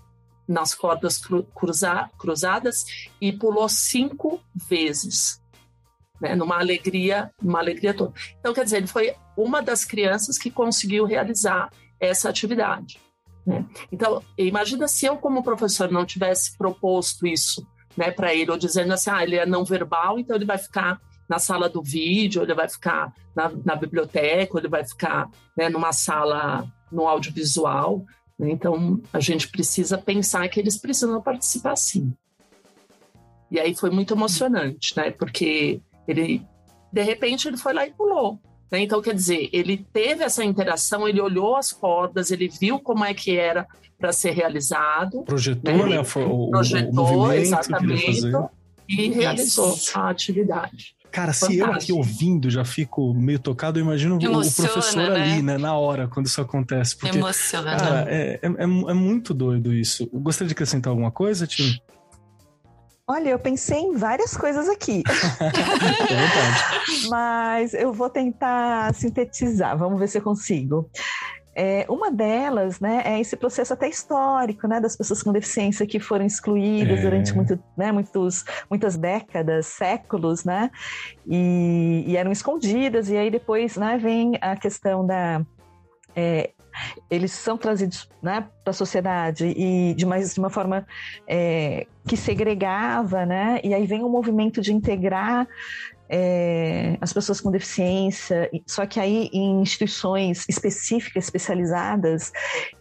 nas cordas cruza, cruzadas e pulou cinco vezes, né, numa alegria, numa alegria toda. Então, quer dizer, ele foi uma das crianças que conseguiu realizar essa atividade. Né? Então, imagina se eu, como professor, não tivesse proposto isso né, para ele, ou dizendo assim, ah, ele é não verbal, então ele vai ficar na sala do vídeo, ele vai ficar na, na biblioteca, ele vai ficar né, numa sala no audiovisual. Né? Então, a gente precisa pensar que eles precisam participar sim. E aí foi muito emocionante, né? Porque ele, de repente, ele foi lá e pulou. Né? Então, quer dizer, ele teve essa interação, ele olhou as cordas, ele viu como é que era para ser realizado.
Projetou, né? né o,
projetou, o exatamente, e realizou a atividade.
Cara, Fantástico. se eu aqui ouvindo já fico meio tocado, eu imagino Emociona, o professor né? ali, né, na hora, quando isso acontece. Porque, Emociona. Cara, é, é, é, é muito doido isso. Gostaria de acrescentar alguma coisa, Tim?
Olha, eu pensei em várias coisas aqui. Mas eu vou tentar sintetizar, vamos ver se eu consigo. É, uma delas, né, é esse processo até histórico, né, das pessoas com deficiência que foram excluídas é. durante muito, né, muitos, muitas décadas, séculos, né, e, e, eram escondidas. E aí depois, né, vem a questão da é, eles são trazidos né, para a sociedade e de, mais, de uma forma é, que segregava, né? E aí vem o um movimento de integrar é, as pessoas com deficiência, só que aí em instituições específicas, especializadas,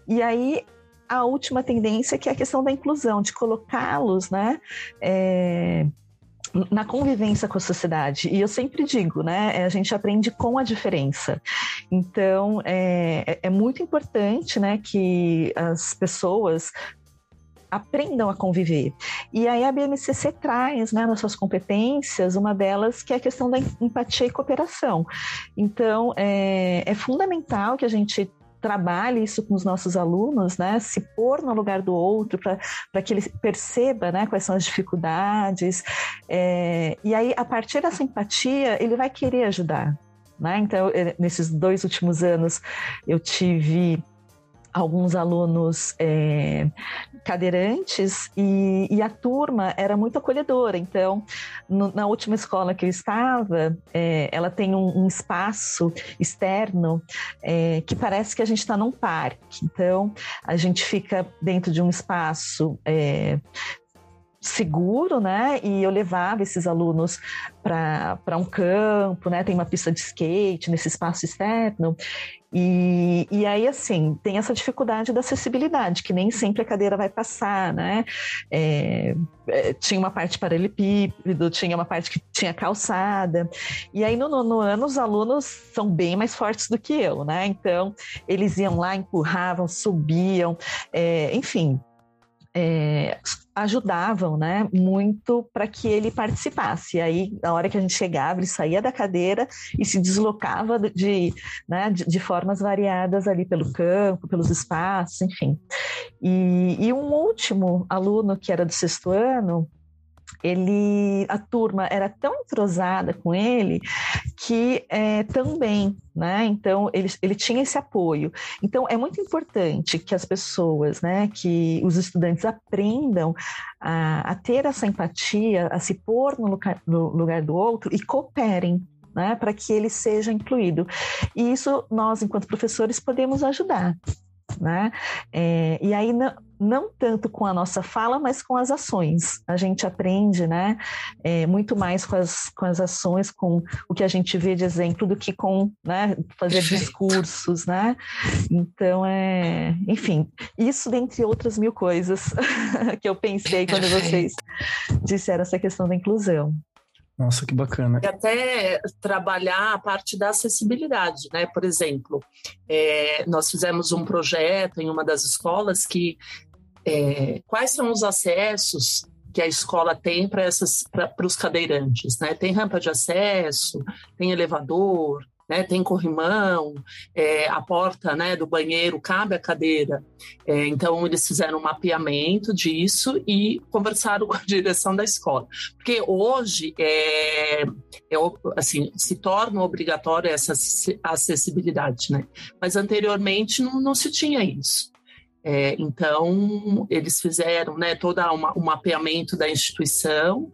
e aí a última tendência que é a questão da inclusão, de colocá-los, né? É, na convivência com a sociedade. E eu sempre digo, né? É, a gente aprende com a diferença. Então, é, é, é muito importante, né, que as pessoas aprendam a conviver. E aí a BMCC traz, né, nas suas competências, uma delas que é a questão da empatia e cooperação. Então, é, é fundamental que a gente trabalhe isso com os nossos alunos, né? Se pôr no lugar do outro para que ele perceba, né? Quais são as dificuldades. É, e aí, a partir dessa empatia, ele vai querer ajudar. Né? Então, é, nesses dois últimos anos, eu tive alguns alunos é, cadeirantes e, e, a turma era muito acolhedora. Então, no, na última escola que eu estava, é, ela tem um, um espaço externo é, que parece que a gente está num parque. Então, a gente fica dentro de um espaço é, seguro, né? E eu levava esses alunos para um campo, né? Tem uma pista de skate nesse espaço externo. E, e aí, assim, tem essa dificuldade da acessibilidade, que nem sempre a cadeira vai passar, né? É, é, tinha uma parte paralelepípedo, tinha uma parte que tinha calçada. E aí, no nono ano, os alunos são bem mais fortes do que eu, né? Então, eles iam lá, empurravam, subiam, é, enfim, é, ajudavam né, muito para que ele participasse. E aí, na hora que a gente chegava, ele saía da cadeira e se deslocava de, né, de, de formas variadas ali pelo campo, pelos espaços, enfim. E, e um último aluno que era do sexto ano, ele a turma era tão entrosada com ele que é, também, né? Então ele, ele tinha esse apoio. Então é muito importante que as pessoas, né, que os estudantes aprendam a, a ter essa empatia, a se pôr no lugar, no lugar do outro e cooperem. Né, para que ele seja incluído. E isso nós, enquanto professores, podemos ajudar né? É, e aí não, não, tanto com a nossa fala, mas com as ações. A gente aprende, né? É, muito mais com as, com as ações, com o que a gente vê de exemplo, do que com né, fazer discursos, né? Então, é, enfim, isso dentre outras mil coisas que eu pensei quando vocês disseram essa questão da inclusão.
Nossa, que bacana.
E até trabalhar a parte da acessibilidade, né? Por exemplo, é, nós fizemos um projeto em uma das escolas que é, quais são os acessos que a escola tem para os cadeirantes, né? Tem rampa de acesso, tem elevador, né, tem corrimão, é, a porta né, do banheiro cabe a cadeira. É, então, eles fizeram um mapeamento disso e conversaram com a direção da escola. Porque hoje é, é assim, se torna obrigatória essa acessibilidade, né? mas anteriormente não, não se tinha isso. É, então, eles fizeram né, todo um mapeamento da instituição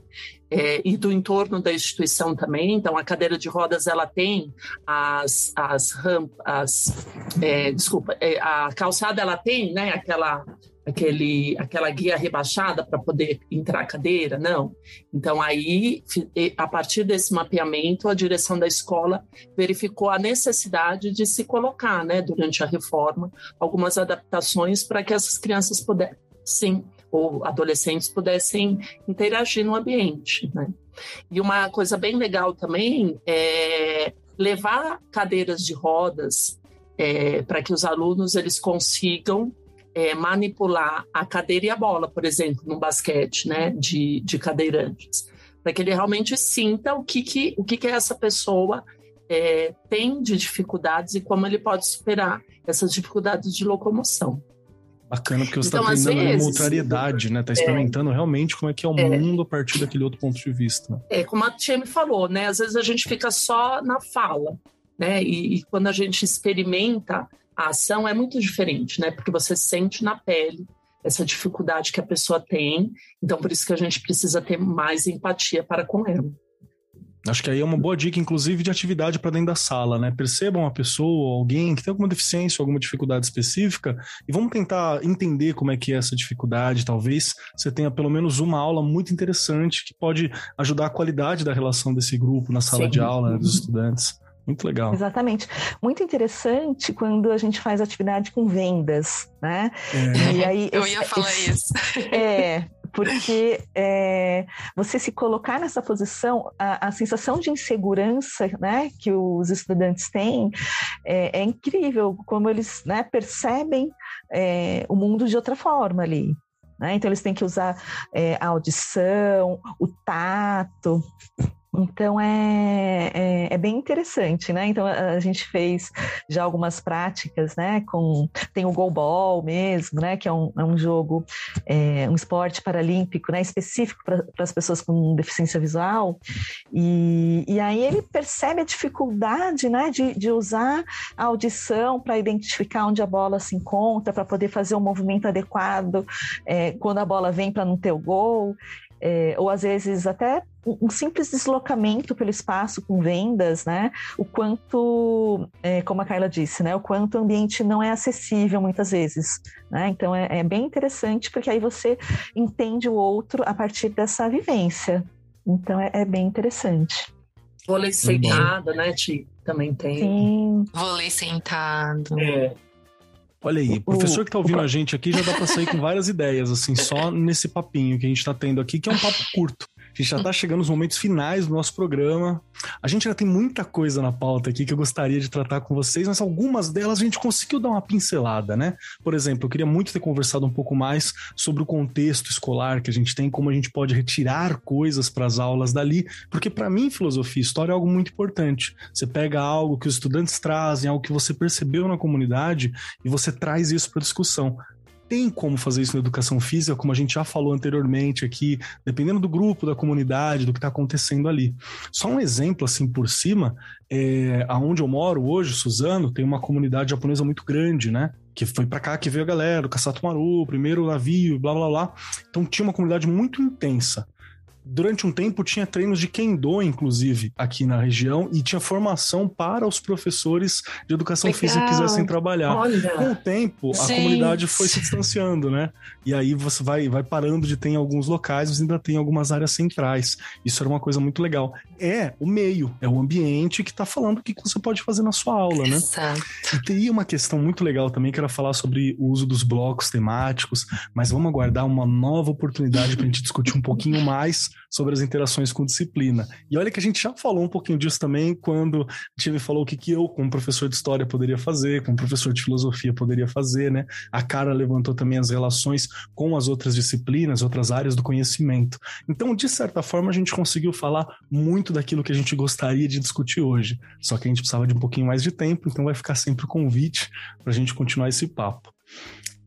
é, e do entorno da instituição também. Então, a cadeira de rodas ela tem as, as rampas, é, desculpa, é, a calçada ela tem, né, aquela aquele aquela guia rebaixada para poder entrar a cadeira, não. Então aí, a partir desse mapeamento, a direção da escola verificou a necessidade de se colocar, né, durante a reforma, algumas adaptações para que essas crianças pudessem ou adolescentes pudessem interagir no ambiente. Né? E uma coisa bem legal também é levar cadeiras de rodas é, para que os alunos eles consigam é, manipular a cadeira e a bola, por exemplo, no basquete, né, de, de cadeirantes, para que ele realmente sinta o que, que, o que, que essa pessoa é, tem de dificuldades e como ele pode superar essas dificuldades de locomoção.
Bacana, porque você está então, treinando vezes, multariedade, né? Está experimentando é, realmente como é que é o é, mundo a partir daquele outro ponto de vista.
É, como a Tia me falou, né? Às vezes a gente fica só na fala, né? E, e, quando a gente experimenta a ação é muito diferente, né? Porque você sente na pele essa dificuldade que a pessoa tem. Então, por isso que a gente precisa ter mais empatia para com ela.
Acho que aí é uma boa dica, inclusive, de atividade para dentro da sala, né? Percebam uma pessoa, alguém que tem alguma deficiência, alguma dificuldade específica, e vamos tentar entender como é que é essa dificuldade. Talvez você tenha pelo menos uma aula muito interessante que pode ajudar a qualidade da relação desse grupo na sala Sim. de aula né, dos estudantes. Muito legal.
Exatamente. Muito interessante quando a gente faz atividade com vendas, né? É.
E aí, Eu ia falar esse, isso.
É, porque é, você se colocar nessa posição, a, a, sensação de insegurança né, que os estudantes têm é, é incrível, como eles né, percebem é, o mundo de outra forma ali. Né? Então, eles têm que usar é, a audição, o tato, então é, é, é, bem interessante, né? Então a, gente fez já algumas práticas, né? Com tem o goalball mesmo, né? Que é um, é um jogo, é, um esporte paralímpico, né? Específico para as pessoas com deficiência visual. E, e aí ele percebe a dificuldade, né? De, de usar a audição para identificar onde a bola se encontra, para poder fazer o um movimento adequado é, quando a bola vem para não ter o gol é, ou às vezes até um simples deslocamento pelo espaço com vendas, né? O quanto, é, como a Carla disse, né? O quanto o ambiente não é acessível muitas vezes, né? Então é, é bem interessante porque aí você entende o outro a partir dessa vivência. Então é, é bem interessante.
Vôlei sentado, né, Ti? Também tem.
Sim.
Vôlei sentado.
É.
Olha aí, o professor que está ouvindo a gente aqui já dá para sair com várias ideias, assim, só nesse papinho que a gente está tendo aqui, que é um papo curto. A gente já está chegando nos momentos finais do nosso programa. A gente já tem muita coisa na pauta aqui que eu gostaria de tratar com vocês, mas algumas delas a gente conseguiu dar uma pincelada, né? Por exemplo, eu queria muito ter conversado um pouco mais sobre o contexto escolar que a gente tem, como a gente pode retirar coisas para as aulas dali, porque para mim filosofia e história é algo muito importante. Você pega algo que os estudantes trazem, algo que você percebeu na comunidade e você traz isso para discussão tem como fazer isso na educação física, como a gente já falou anteriormente aqui, dependendo do grupo, da comunidade, do que está acontecendo ali. Só um exemplo, assim, por cima, é, aonde eu moro hoje, Suzano, tem uma comunidade japonesa muito grande, né? Que foi para cá que veio a galera, o Kasato Maru, primeiro navio, blá blá blá. Então tinha uma comunidade muito intensa durante um tempo tinha treinos de kendo, inclusive, aqui na região, e tinha formação para os professores de educação Legal. física que quisessem trabalhar. Olha. Com o tempo, a comunidade foi se distanciando, né? E aí você vai, vai parando de ter em alguns locais, mas ainda tem algumas áreas centrais. Isso era uma coisa muito legal. É o meio, é o ambiente que está falando o que você pode fazer na sua aula, né?
Exato.
E teria uma questão muito legal também, que era falar sobre o uso dos blocos temáticos, mas vamos aguardar uma nova oportunidade para a gente discutir um pouquinho mais sobre as interações com disciplina. E olha que a gente já falou um pouquinho disso também quando a Tive falou o que, que eu, como professor de história, poderia fazer, como professor de filosofia, poderia fazer, né? A Cara levantou também as relações com as outras disciplinas, outras áreas do conhecimento. Então, de certa forma, a gente conseguiu falar muito daquilo que a gente gostaria de discutir hoje. Só que a gente precisava de um pouquinho mais de tempo, então vai ficar sempre o convite para a gente continuar esse papo.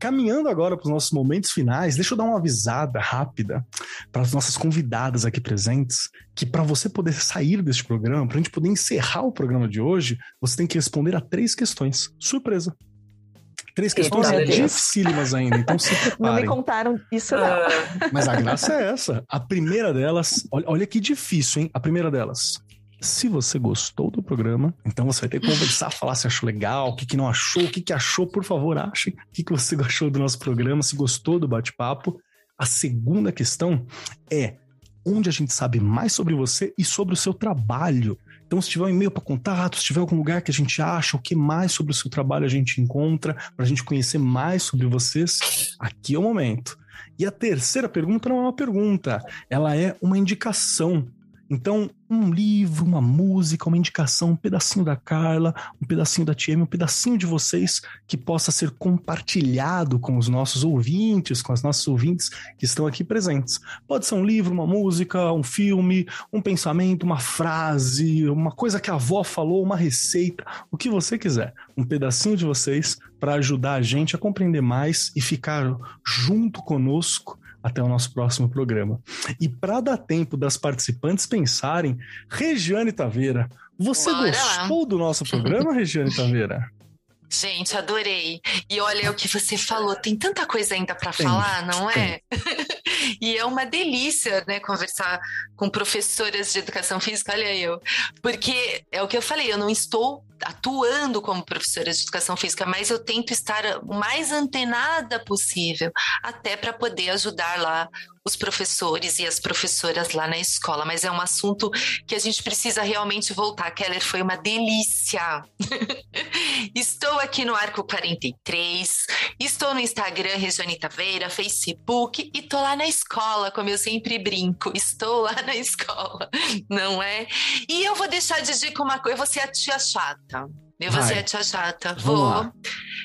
Caminhando agora para os nossos momentos finais, deixa eu dar uma avisada rápida para as nossas convidadas aqui presentes, que para você poder sair deste programa, para a gente poder encerrar o programa de hoje, você tem que responder a três questões. Surpresa! Três questões dificílimas ainda, então se preparem.
Não me contaram isso não. Ah.
Mas a graça é essa. A primeira delas, olha, olha que difícil, hein? A primeira delas. Se você gostou do programa, então você vai ter que conversar, falar se achou legal, o que, que não achou, o que, que achou, por favor, ache o que, que você achou do nosso programa, se gostou do bate-papo. A segunda questão é onde a gente sabe mais sobre você e sobre o seu trabalho. Então, se tiver um e-mail para contato, se tiver algum lugar que a gente acha, o que mais sobre o seu trabalho a gente encontra, para a gente conhecer mais sobre vocês, aqui é o momento. E a terceira pergunta não é uma pergunta, ela é uma indicação Então, um livro, uma música, uma indicação, um pedacinho da Carla, um pedacinho da TM, um pedacinho de vocês que possa ser compartilhado com os nossos ouvintes, com as nossas ouvintes que estão aqui presentes. Pode ser um livro, uma música, um filme, um pensamento, uma frase, uma coisa que a avó falou, uma receita, o que você quiser. Um pedacinho de vocês para ajudar a gente a compreender mais e ficar junto conosco até o nosso próximo programa. E para dar tempo das participantes pensarem, Regiane Taveira, você Bora gostou lá. do nosso programa, Regiane Taveira?
Gente, adorei. E olha o que você falou, tem tanta coisa ainda para falar, não é? e é uma delícia, né, conversar com professoras de educação física, olha eu. Porque é o que eu falei, eu não estou atuando como professora de educação física, mas eu tento estar o mais antenada possível, até para poder ajudar lá os professores e as professoras lá na escola. Mas é um assunto que a gente precisa realmente voltar. Keller, foi uma delícia. estou aqui no Arco 43, estou no Instagram Regiane Taveira, Facebook e estou lá na escola, como eu sempre brinco. Estou lá na escola, não é? E eu vou deixar de dica uma coisa, eu vou ser a tia chata. Eu vou ser a tia chata. Vou.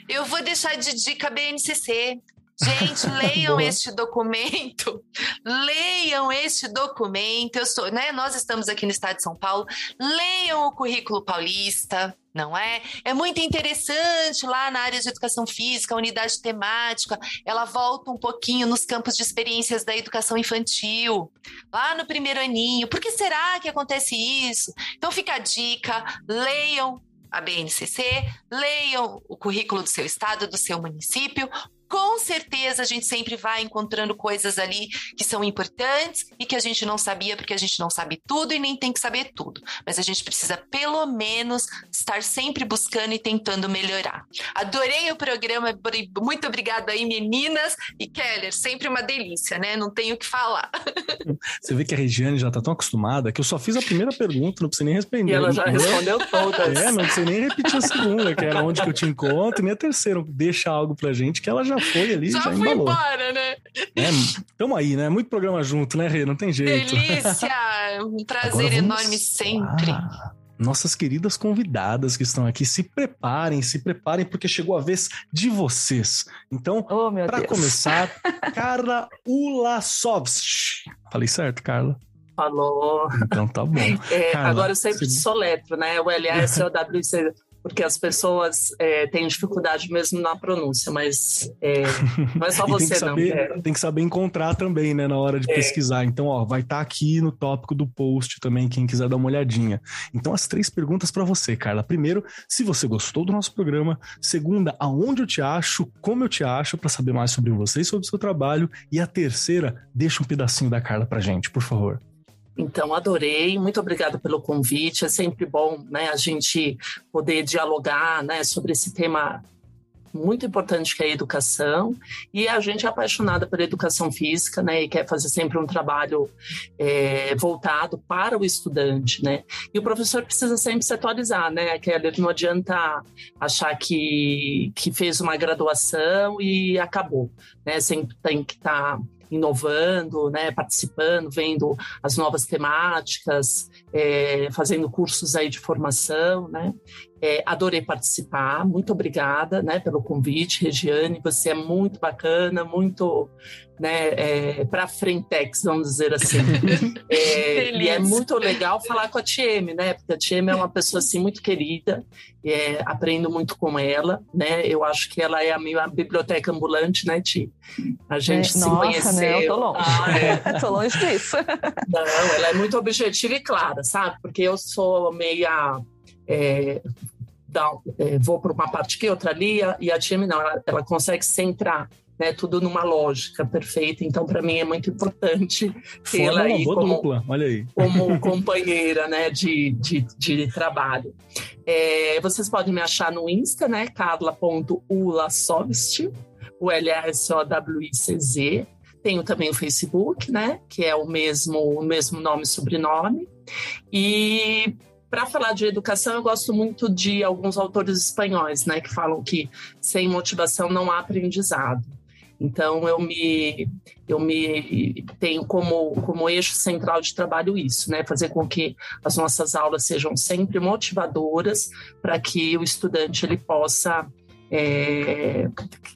Eu vou deixar de dica BNCC. Gente, leiam este documento. Leiam este documento. Eu sou, né? Nós estamos aqui no estado de São Paulo. Leiam o currículo paulista, não é? É muito interessante lá na área de educação física, a unidade temática, ela volta um pouquinho nos campos de experiências da educação infantil, lá no primeiro aninho. Por que será que acontece isso? Então fica a dica, leiam a BNCC, leiam o currículo do seu estado, do seu município, com certeza a gente sempre vai encontrando coisas ali que são importantes e que a gente não sabia, porque a gente não sabe tudo e nem tem que saber tudo. Mas a gente precisa, pelo menos, estar sempre buscando e tentando melhorar. Adorei o programa, muito obrigada aí, meninas. E Keller, sempre uma delícia, né? Não tenho o que falar.
Você vê que a Regiane já está tão acostumada que eu só fiz a primeira pergunta, não precisa nem responder.
E ela já respondeu todas.
É, não precisa nem repetir a segunda, que era onde que eu te encontro, nem a terceira, deixa algo pra gente que ela já já foi ali, já, já foi embalou.
embora, né?
É, tamo aí, né? Muito programa junto, né, Rê? Não tem jeito.
Delícia! Um prazer enorme sempre.
nossas queridas convidadas que estão aqui, se preparem, se preparem, porque chegou a vez de vocês. Então, oh, para começar, Carla Ulasovski. Falei certo, Carla?
Falou.
Então tá bom.
É, Carla, agora eu sempre você... soletro, né? O LS, o WC porque as pessoas é, têm dificuldade mesmo na pronúncia, mas é, não é só você,
tem
saber,
não. É. Tem que saber encontrar também, né, na hora de é. pesquisar. Então, ó, vai estar tá aqui no tópico do post também, quem quiser dar uma olhadinha. Então, as três perguntas para você, Carla. Primeiro, se você gostou do nosso programa. Segunda, aonde eu te acho, como eu te acho, para saber mais sobre você e sobre o seu trabalho. E a terceira, deixa um pedacinho da Carla pra gente, por favor.
Então, adorei, muito obrigada pelo convite. É sempre bom né, a gente poder dialogar né, sobre esse tema muito importante que é a educação. E a gente é apaixonada pela educação física né, e quer fazer sempre um trabalho é, voltado para o estudante. Né? E o professor precisa sempre se atualizar, né, Kelly? Não adianta achar que, que fez uma graduação e acabou. Né? Sempre tem que estar. Tá inovando, né, participando, vendo as novas temáticas, é, fazendo cursos aí de formação, né? É, adorei participar, muito obrigada, né, pelo convite, Regiane, você é muito bacana, muito, né, é, para frentex, vamos dizer assim. é, e é muito legal falar com a TM, né, porque a TM é uma pessoa assim muito querida, é, aprendo muito com ela, né, eu acho que ela é a minha biblioteca ambulante, né, Ti? A gente se
nossa,
conheceu.
Né, eu tô longe. Ah, é. tô longe disso.
Não, ela é muito objetiva e clara, sabe? Porque eu sou meia é, dá, é, vou para uma parte aqui, outra ali, e a time não, ela, ela consegue centrar né, tudo numa lógica perfeita. Então, para mim é muito importante tê-la aí como,
dupla. Olha aí.
como companheira né, de, de, de trabalho. É, vocês podem me achar no Insta, né, carla.ulasovst, o L-A-S-O-W-I-C-Z. Tenho também o Facebook, né, que é o mesmo, o mesmo nome e sobrenome. E para falar de educação, eu gosto muito de alguns autores espanhóis, né, que falam que sem motivação não há aprendizado. Então eu me eu me tenho como como eixo central de trabalho isso, né? Fazer com que as nossas aulas sejam sempre motivadoras para que o estudante ele possa é,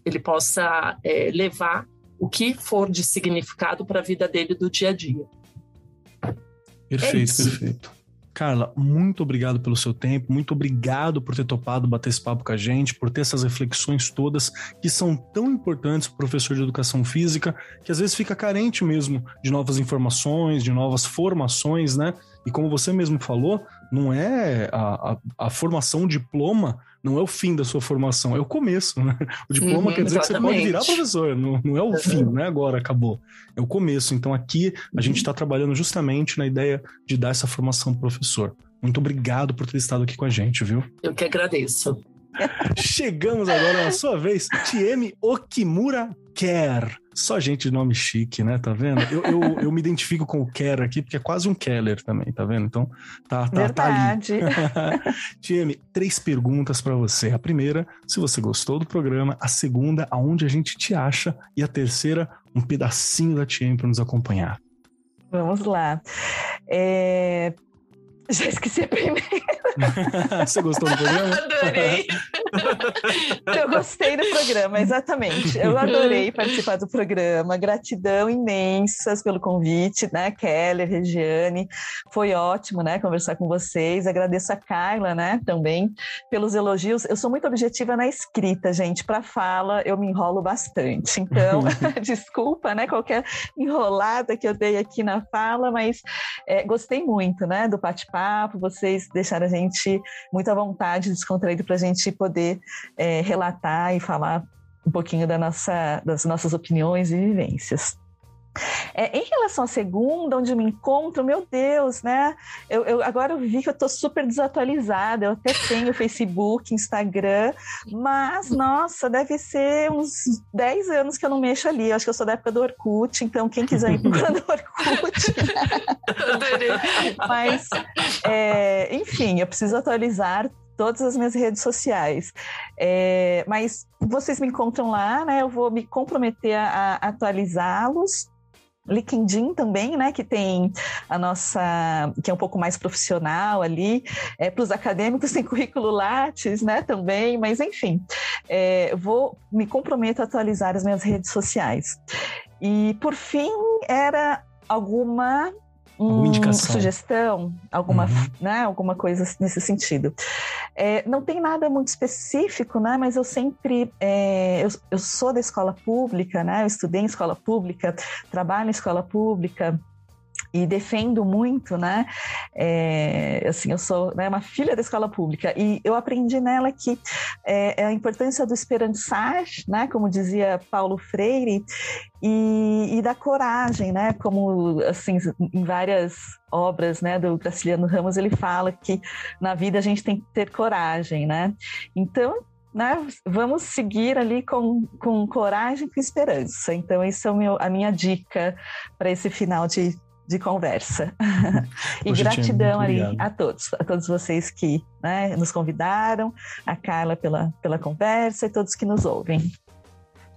ele possa é, levar o que for de significado para a vida dele do dia a dia.
Perfeito, é perfeito. Carla, muito obrigado pelo seu tempo, muito obrigado por ter topado bater esse papo com a gente, por ter essas reflexões todas que são tão importantes para o professor de educação física, que às vezes fica carente mesmo de novas informações, de novas formações, né? E como você mesmo falou, não é a, a, a formação, diploma, não é o fim da sua formação, é o começo, né? O diploma uhum, quer dizer exatamente. que você pode virar professor, não, não é o uhum. fim, não é agora, acabou. É o começo. Então aqui a uhum. gente está trabalhando justamente na ideia de dar essa formação pro professor. Muito obrigado por ter estado aqui com a gente, viu?
Eu que agradeço.
Chegamos agora na sua vez, TM Okimura Kerr. Só gente de nome chique, né? Tá vendo? Eu, eu, eu me identifico com o Kerr aqui, porque é quase um Keller também, tá vendo? Então, tá, tá,
Verdade.
tá ali. TM, três perguntas para você. A primeira, se você gostou do programa. A segunda, aonde a gente te acha. E a terceira, um pedacinho da TM para nos acompanhar.
Vamos lá. É... Já esqueci a primeira.
Você gostou do programa?
Adorei.
Eu gostei do programa, exatamente. Eu adorei participar do programa. Gratidão imensas pelo convite, né, Keller, Regiane. Foi ótimo, né, conversar com vocês. Agradeço a Carla, né, também pelos elogios. Eu sou muito objetiva na escrita, gente. Para fala, eu me enrolo bastante. Então, desculpa, né, qualquer enrolada que eu dei aqui na fala, mas é, gostei muito, né, do bate-papo. Vocês deixaram a gente gente muito à vontade, descontraído, para a gente poder é, relatar e falar um pouquinho da nossa, das nossas opiniões e vivências. É, em relação à segunda, onde eu me encontro, meu Deus, né? Eu, eu agora eu vi que eu tô super desatualizada. Eu até tenho Facebook, Instagram, mas nossa, deve ser uns 10 anos que eu não mexo ali. Eu acho que eu sou da época do Orkut, então quem quiser ir procurar no Orkut. mas, é, enfim, eu preciso atualizar todas as minhas redes sociais. É, mas vocês me encontram lá, né? Eu vou me comprometer a, a atualizá-los. LinkedIn também, né, que tem a nossa, que é um pouco mais profissional ali, é, para os acadêmicos tem currículo Lattes, né, também, mas enfim, é, vou me comprometo a atualizar as minhas redes sociais. E por fim, era alguma
alguma indicação.
sugestão, alguma, uhum. né, alguma coisa nesse sentido. É, não tem nada muito específico, né, mas eu sempre, é, eu, eu sou da escola pública, né, eu estudei em escola pública, trabalho em escola pública, e defendo muito, né? É, assim, eu sou né, uma filha da escola pública e eu aprendi nela que é, é, a importância do esperançar, né? Como dizia Paulo Freire, e, e da coragem, né? Como assim, em várias obras, né, do Graciliano Ramos, ele fala que na vida a gente tem que ter coragem, né? Então, né, vamos seguir ali com, com coragem e com esperança. Então, isso é meu, a minha dica para esse final de, de conversa. e Poxa, gratidão ali a todos, a todos vocês que né, nos convidaram, a Carla pela, pela conversa e todos que nos ouvem.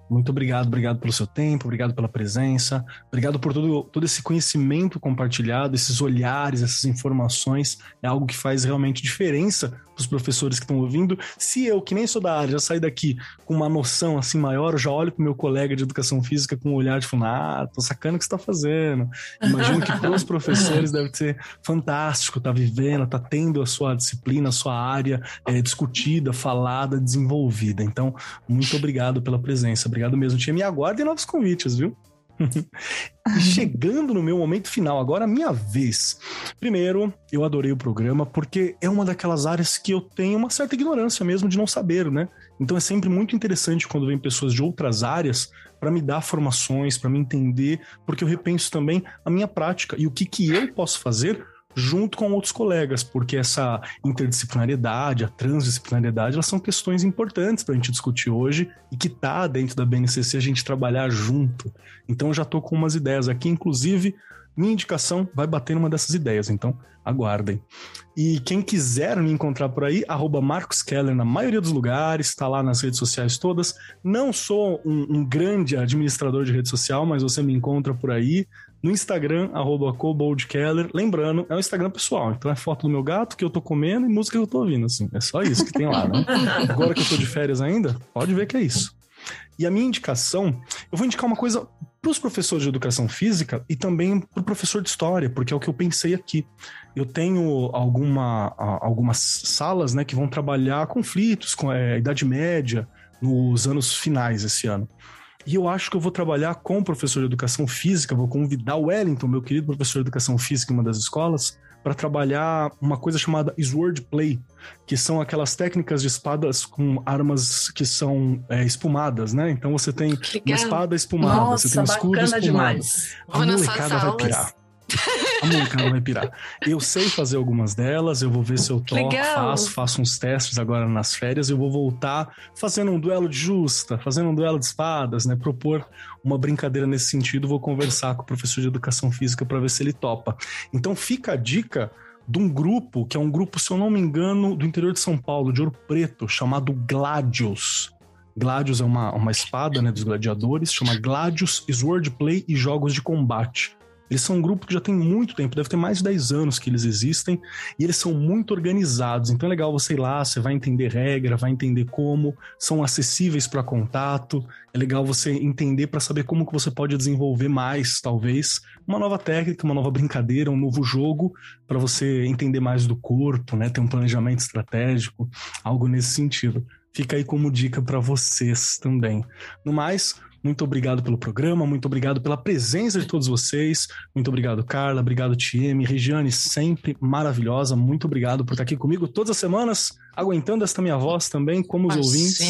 Muito obrigado, obrigado pelo seu tempo, obrigado pela presença, obrigado por todo, todo esse conhecimento compartilhado, esses olhares, essas informações. É algo que faz realmente diferença para os professores que estão ouvindo. Se eu, que nem sou da área, já sair daqui com uma noção assim maior, eu já olho para o meu colega de educação física com um olhar de tipo, ah, tô sacando o que você está fazendo. Imagino que para os professores deve ser fantástico, tá vivendo, tá tendo a sua disciplina, a sua área é, discutida, falada, desenvolvida. Então, muito obrigado pela presença. Obrigado mesmo, time. E aguardem novos convites, viu? e chegando no meu momento final, agora a minha vez. Primeiro, eu adorei o programa porque é uma daquelas áreas que eu tenho uma certa ignorância mesmo de não saber, né? Então é sempre muito interessante quando vem pessoas de outras áreas para me dar formações, para me entender, porque eu repenso também a minha prática e o que, que eu posso fazer junto com outros colegas, porque essa interdisciplinariedade, a transdisciplinariedade, elas são questões importantes para a gente discutir hoje e que tá dentro da BNCC a gente trabalhar junto. Então eu já estou com umas ideias aqui, inclusive minha indicação vai bater numa dessas ideias, então aguardem. E quem quiser me encontrar por aí, arroba Marcos Keller na maioria dos lugares, está lá nas redes sociais todas. Não sou um, um, grande administrador de rede social, mas você me encontra por aí. No Instagram, arroba Keller. Lembrando, é um Instagram pessoal, então é foto do meu gato que eu tô comendo e música que eu tô ouvindo, assim. É só isso que tem lá, né? Agora que eu tô de férias ainda, pode ver que é isso. E a minha indicação, eu vou indicar uma coisa para os professores de educação física e também para o professor de história, porque é o que eu pensei aqui. Eu tenho alguma, algumas salas né, que vão trabalhar conflitos com a Idade Média nos anos finais esse ano. E eu acho que eu vou trabalhar com o professor de educação física, vou convidar o Wellington, meu querido professor de educação física em uma das escolas, para trabalhar uma coisa chamada swordplay, que são aquelas técnicas de espadas com armas que são é, espumadas, né? Então você tem uma espada espumada,
Nossa,
você tem um escudo espumado.
Demais.
A molecada vai pirar. A molecada vai pirar. Eu sei fazer algumas delas, eu vou ver se eu toco, faço, faço uns testes agora nas férias, eu vou voltar fazendo um duelo de justa, fazendo um duelo de espadas, né? Propor uma brincadeira nesse sentido, vou conversar com o professor de educação física para ver se ele topa. Então fica a dica de um grupo, que é um grupo, se eu não me engano, do interior de São Paulo, de Ouro Preto, chamado Gladius. Gladius é uma, uma espada né, dos gladiadores, chama Gladius Swordplay e Jogos de Combate. Eles são um grupo que já tem muito tempo, deve ter mais de 10 anos que eles existem, e eles são muito organizados. Então é legal você ir lá, você vai entender regra, vai entender como, são acessíveis para contato. É legal você entender para saber como que você pode desenvolver mais, talvez, uma nova técnica, uma nova brincadeira, um novo jogo, para você entender mais do corpo, né? Ter um planejamento estratégico, algo nesse sentido. Fica aí como dica para vocês também. No mais, muito obrigado pelo programa, muito obrigado pela presença de todos vocês. Muito obrigado, Carla. Obrigado, TM. Regiane, sempre maravilhosa. Muito obrigado por estar aqui comigo todas as semanas, aguentando esta minha voz também, como os ouvintes.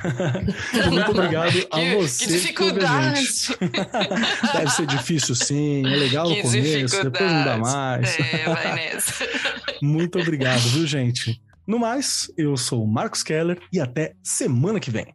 muito obrigado a
que,
você.
Que dificuldade!
Deve ser difícil, sim. É legal que no começo, depois não dá mais.
É, vai nessa.
muito obrigado, viu, gente? No mais, eu sou o Marcos Keller e até semana que vem.